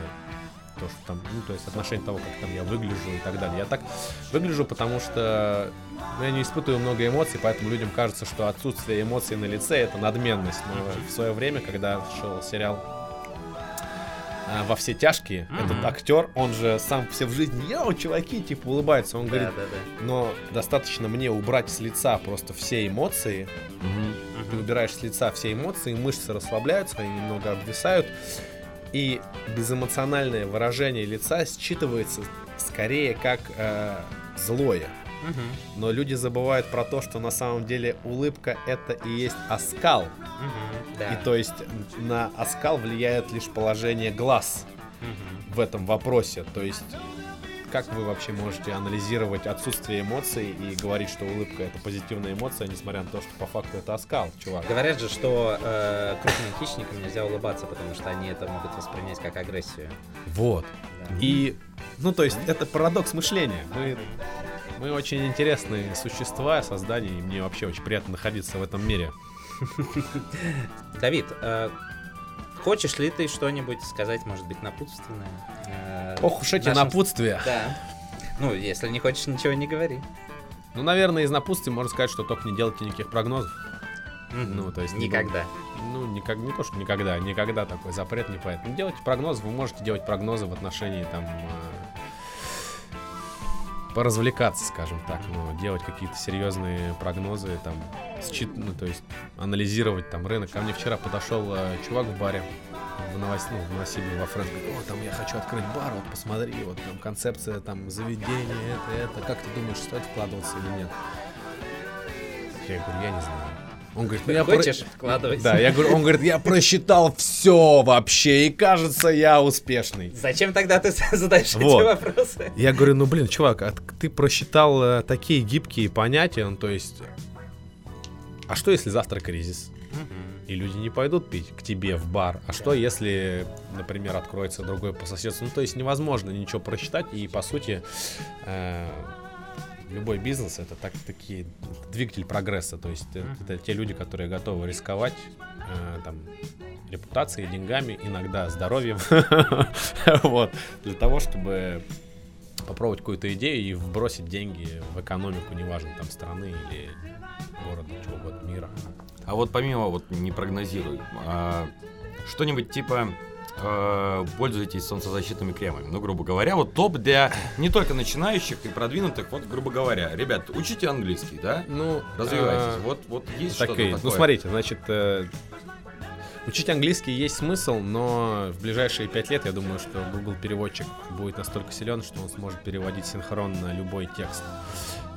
то, что там, ну, то есть отношение того, как там я выгляжу и так далее. Я так выгляжу, потому что ну, я не испытываю много эмоций, поэтому людям кажется, что отсутствие эмоций на лице это надменность. Но в свое время, когда шел сериал а, во все тяжкие, Мгм. этот актер, он же сам все в жизни, йоу, чуваки, типа улыбается, он Да, говорит, да, да. но достаточно мне убрать с лица просто все эмоции, ты убираешь с лица все эмоции, мышцы расслабляются, они немного обвисают, и безэмоциональное выражение лица считывается скорее как э, злое. Мгм. Но люди забывают про то, что на самом деле улыбка это и есть оскал. Мгм. Да. И то есть на оскал влияет лишь положение глаз Мгм. в этом вопросе. То есть как вы вообще можете анализировать отсутствие эмоций и говорить, что улыбка это позитивная эмоция, несмотря на то, что по факту это оскал, чувак? Говорят же, что э, крупным хищникам нельзя улыбаться, потому что они это могут воспринять как агрессию. Вот. Да. И, ну, то есть, это парадокс мышления. Мы, мы очень интересные существа, создания, и мне вообще очень приятно находиться в этом мире. Давид, э, хочешь ли ты что-нибудь сказать, может быть, напутственное? э, Ох уж эти нашим- напутствия. Да. Ну, если не хочешь, ничего не говори. Ну, наверное, из напутствий можно сказать, что только не делайте никаких прогнозов. Ну, то есть Никогда. Ну, никак, не то, что никогда, никогда такой запрет не поэтому. Делайте прогнозы, вы можете делать прогнозы в отношении там э, поразвлекаться, скажем так, но делать какие-то серьезные прогнозы, там, счит- ну, то есть анализировать там рынок. Ко мне вчера подошел э, чувак в баре в, Новос... ну, в Новосибирске, во Фрэнк, говорит, о, там я хочу открыть бар, вот посмотри, вот там концепция там заведения, это, это, как ты думаешь, стоит вкладываться или нет? Я говорю, я не знаю. Он говорит, ну я про- Хочешь, вкладывайся. да, я говорю, он говорит, я просчитал все вообще, и кажется, я успешный. Зачем тогда ты задаешь Вот. эти вопросы? Я говорю, ну блин, чувак, а ты просчитал э, такие гибкие понятия, ну то есть, а что если завтра кризис? И люди не пойдут пить к тебе в бар. А что если, например, откроется другой по соседству? Ну, то есть невозможно ничего просчитать. И по сути, э, любой бизнес это так такие двигатель прогресса. То есть это, это те люди, которые готовы рисковать э, там репутацией, деньгами, иногда здоровьем, вот для того, чтобы попробовать какую-то идею и вбросить деньги в экономику, неважно там страны или города, чего угодно, мира. А вот помимо, вот не прогнозирую, а, что-нибудь типа э, пользуетесь солнцезащитными кремами. Ну, грубо говоря, вот топ для не только начинающих и продвинутых, вот, грубо говоря. Ребят, учите английский, да? Ну, Развивайтесь. а, Вот, вот есть так что-то и- такое. Ну, смотрите, значит, э, учить английский есть смысл, но в ближайшие пять лет я думаю, что Google переводчик будет настолько силен, что он сможет переводить синхронно любой текст.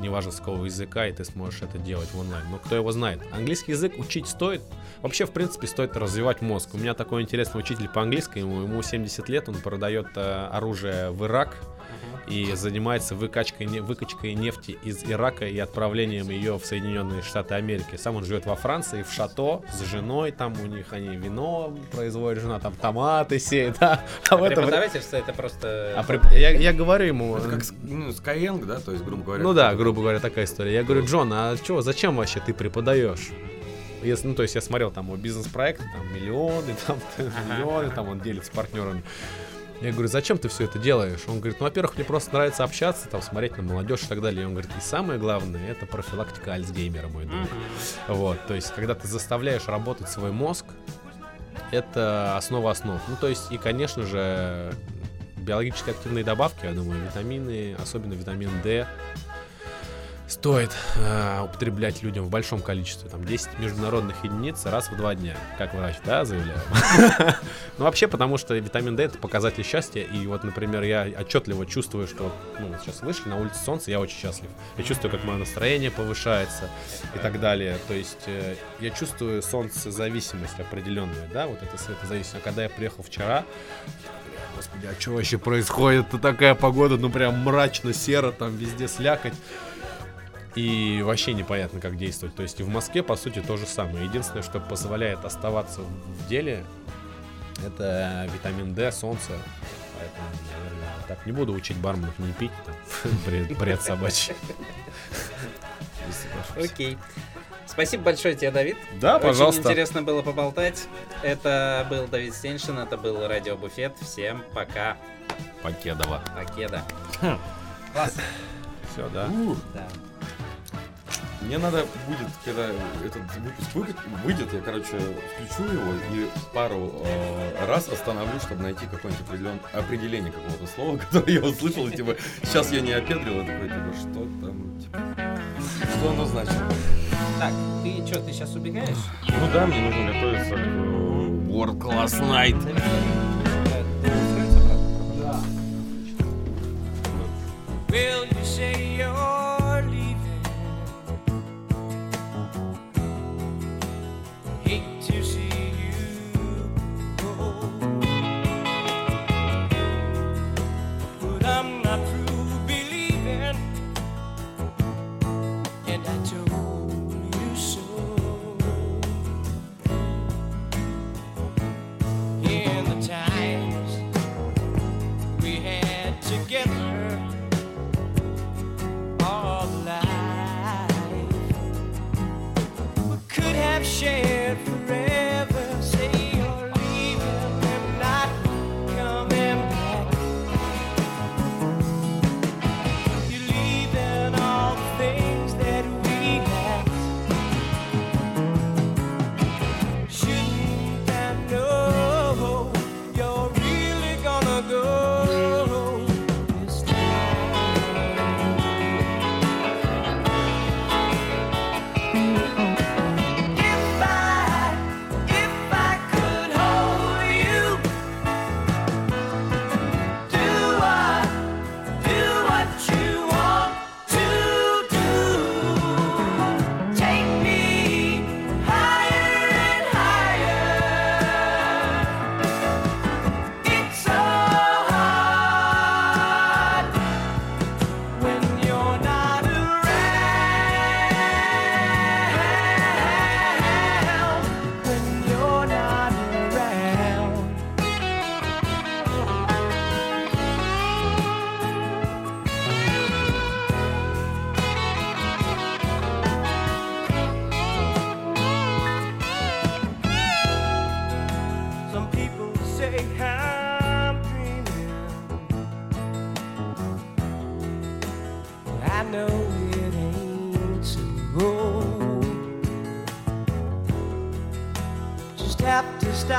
Неважно с какого языка, и ты сможешь это делать в онлайн. Но кто его знает? Английский язык учить стоит. Вообще, в принципе, стоит развивать мозг. У меня такой интересный учитель по английскому, ему 70 лет, он продает э, оружие в Ирак и занимается выкачкой, выкачкой нефти из Ирака и отправлением ее в Соединенные Штаты Америки. Сам он живет во Франции, в шато, с женой, там у них они вино производят, жена там томаты сеет, да. А в это время- Преподавательство это просто... А преп- я, я говорю ему, Это как ну, Skyeng, да, то есть, грубо говоря. ну да, грубо говоря, такая история. Я говорю, Джон, а чё, зачем вообще ты преподаешь? Если, ну, то есть я смотрел там его бизнес-проект, там миллионы, там миллионы, там он делит с партнерами. Я говорю, зачем ты все это делаешь? Он говорит, ну, во-первых, мне просто нравится общаться, там, смотреть на молодежь и так далее. И он говорит, и самое главное, это профилактика Альцгеймера, мой друг. Вот, то есть, когда ты заставляешь работать свой мозг, это основа основ. Ну, то есть, и, конечно же, биологически активные добавки, я думаю, витамины, особенно витамин D, стоит э, употреблять людям в большом количестве. Там 10 международных единиц раз в два дня, как врач, да, заявляю. Ну, вообще, потому что витамин D это показатель счастья. И вот, например, я отчетливо чувствую, что ну, сейчас вышли на улице солнце, я очень счастлив. Я чувствую, как мое настроение повышается и так далее. То есть э, я чувствую солнцезависимость определенную, да, вот это светозависимость. А когда я приехал вчера, господи, а что вообще происходит? Это такая погода, ну прям мрачно, серо, там везде слякоть. И вообще непонятно, как действовать. То есть и в Москве, по сути, то же самое. Единственное, что позволяет оставаться в деле, это витамин D, солнце. Поэтому, наверное, так не буду учить барменов не пить. Там, бред, бред собачий. Окей. Спасибо большое тебе, Давид. Да, Очень пожалуйста. интересно было поболтать. Это был Давид Стеншин, это был Радио Буфет. Всем пока. Покедова. Покеда. Все, да. Да. Мне надо будет, когда этот выпуск вы- выйдет, я, короче, включу его и пару э, раз остановлю, чтобы найти какое-нибудь определен... определение какого-то слова, которое я услышал, и типа, сейчас я не опедрил, а такой, типа, что там, типа, что оно значит? Так, ты что, ты сейчас убегаешь? Ну да, мне нужно готовиться к World Class Night.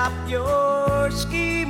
Stop your scheming.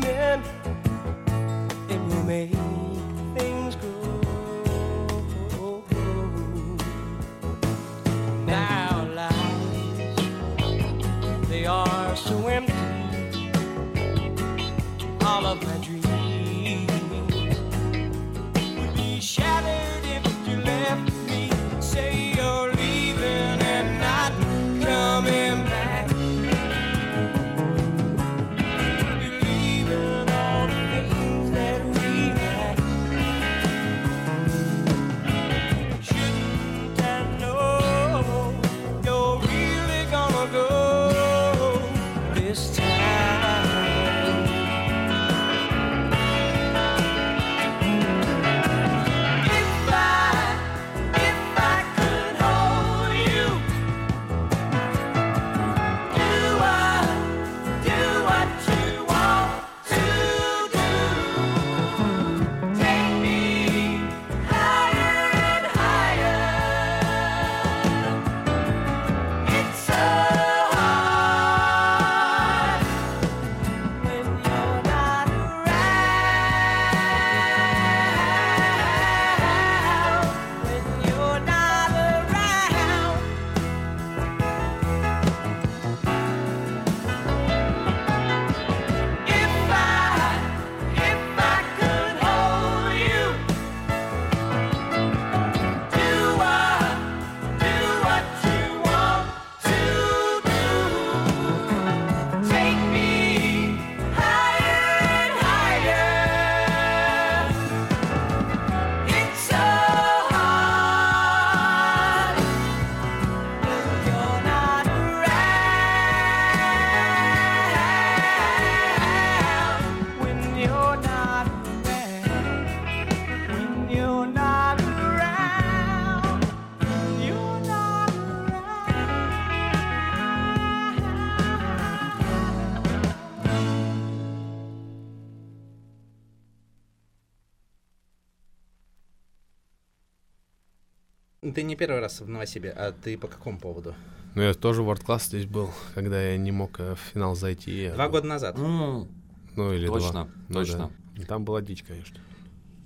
Ты не первый раз в Новосибе, а ты по какому поводу? Ну, я тоже в World Class здесь был, когда я не мог э, в финал зайти. Два был- года назад. М, Ну, или Точно, два. Ну, точно. да. Там была дичь, конечно.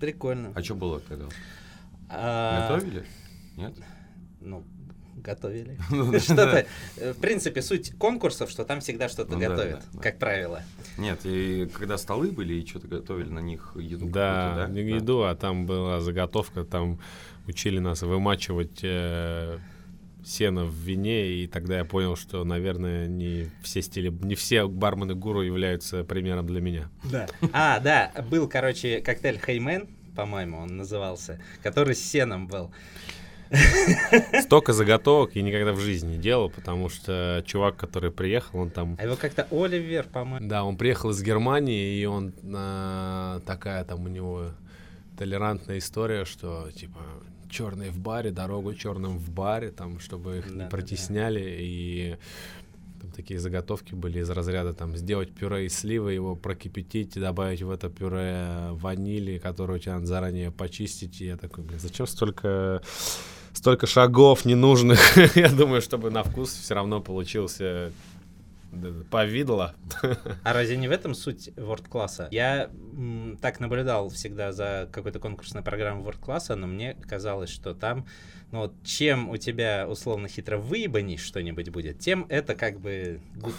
Прикольно. А что было тогда? А, Готовили? Нет? Ну, готовили. Ну, Что-то, э, в принципе, суть конкурсов, что там всегда что-то Ну готовят, как правило. Нет, и когда столы были, и что-то готовили на них еду Да, не да? еду, а там была заготовка, там учили нас вымачивать э, сено в вине, и тогда я понял, что, наверное, не все стили, не все бармены гуру являются примером для меня. Да. А, да, был, короче, коктейль Хеймен, по-моему, он назывался, который с сеном был. Столько заготовок я никогда в жизни не делал, потому что чувак, который приехал, он там А его как-то Оливер, по-моему. Да, он приехал из Германии, и он а, такая там у него толерантная история, что типа черные в баре, дорогу черным в баре, там, чтобы их не Да-да-да. протесняли, и там такие заготовки были из разряда там сделать пюре из сливы, его прокипятить, добавить в это пюре ванили, которую тебе надо заранее почистить, и я такой, блин, зачем столько столько шагов ненужных? я думаю, чтобы на вкус все равно получился да, повидло. А разве не в этом суть World класса? Я м, так наблюдал всегда за какой-то конкурсной программой World класса, но мне казалось, что там, ну вот, чем у тебя условно хитро выебанись что-нибудь будет, тем это как бы good.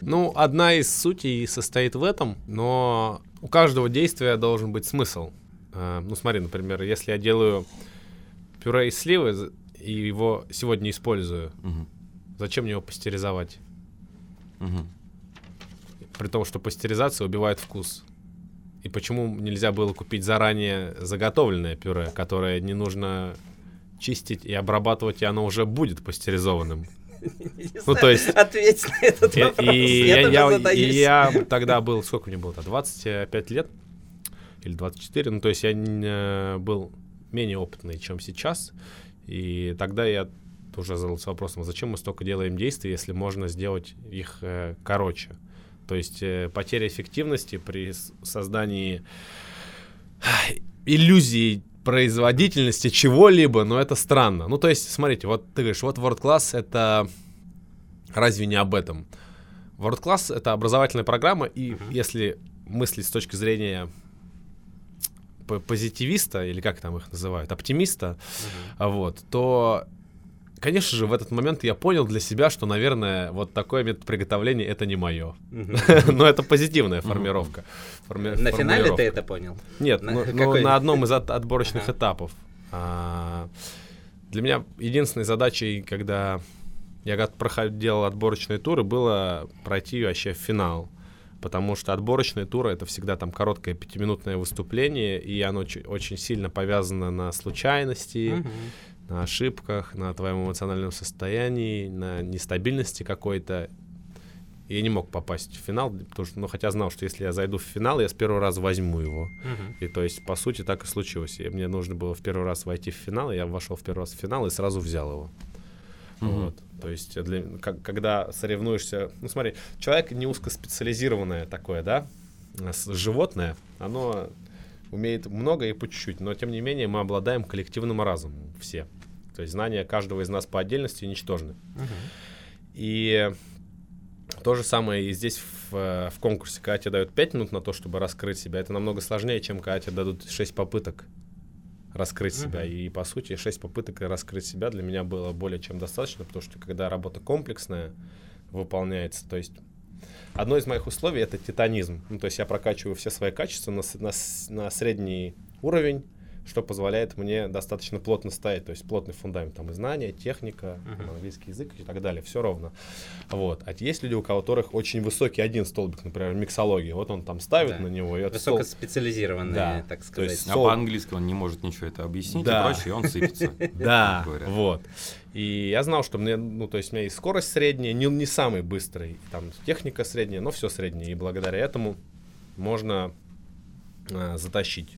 Ну, одна из сутей состоит в этом, но у каждого действия должен быть смысл. А, Ну, смотри, например, если я делаю пюре из сливы и его сегодня использую, Мгм. зачем мне его пастеризовать? Мгм. При том, что пастеризация убивает вкус. И почему нельзя было купить заранее заготовленное пюре, которое не нужно чистить и обрабатывать, и оно уже будет пастеризованным? Ну, то есть- Ответь на этот вопрос. и я я, я- тогда был, сколько мне было-то, 25 лет или 24, ну то есть я э, был менее опытный, чем сейчас, и тогда я уже задался вопросом, а зачем мы столько делаем действий, если можно сделать их э, короче? То есть э, потеря эффективности при создании иллюзии производительности чего-либо, но это странно. Ну, то есть, смотрите, вот ты говоришь, вот World Class это разве не об этом? World Class это образовательная программа, и Мгм. если мыслить с точки зрения позитивиста, или как там их называют, оптимиста, а вот, то, конечно же, в этот момент я понял для себя, что, наверное, вот такой метод приготовления это не мое. Но это позитивная формировка. Форми- На финале ты это понял? Нет, На ну, ну, одном из от- отборочных этапов. А, для меня единственной задачей, когда я проходил отборочные туры, было пройти вообще в финал. Потому что отборочные туры это всегда там короткое пятиминутное выступление, и оно очень сильно повязано на случайности, Мгм. На ошибках, на твоем эмоциональном состоянии, на нестабильности какой-то. Я не мог попасть в финал, потому что, ну, хотя знал, что если я зайду в финал, я с первого раза возьму его. Мгм. И то есть, по сути, так и случилось. И мне нужно было в первый раз войти в финал, и я вошел в первый раз в финал и сразу взял его. Мгм. Вот. То есть, для, как- когда соревнуешься... Ну, смотри, человек не узкоспециализированное такое, да, с- животное, оно умеет много и по чуть-чуть, но, тем не менее, мы обладаем коллективным разумом все. То есть, знания каждого из нас по отдельности ничтожны. Мгм. И то же самое и здесь в, э, в конкурсе. Когда тебе дают 5 минут на то, чтобы раскрыть себя, это намного сложнее, чем когда тебе дадут 6 попыток раскрыть себя. Мгм. И, по сути, 6 попыток раскрыть себя для меня было более чем достаточно, потому что когда работа комплексная выполняется, то есть одно из моих условий — это титанизм. Ну, то есть я прокачиваю все свои качества на, на на средний уровень, что позволяет мне достаточно плотно стоять, то есть плотный фундамент, там и знания, техника, там, английский язык и так далее, все ровно. Вот. А есть люди, у которых очень высокий один столбик, например, миксология, вот он там ставит Да. на него, и стол- Высокоспециализированные, Да, так то сказать. есть А Сол- по-английски он не может ничего это объяснить Да. и прочее, и он сыпется. Да, вот. И я знал, что мне, ну, то есть у меня и скорость средняя, не, не самый быстрый, там техника средняя, но все среднее. И благодаря этому можно а, затащить.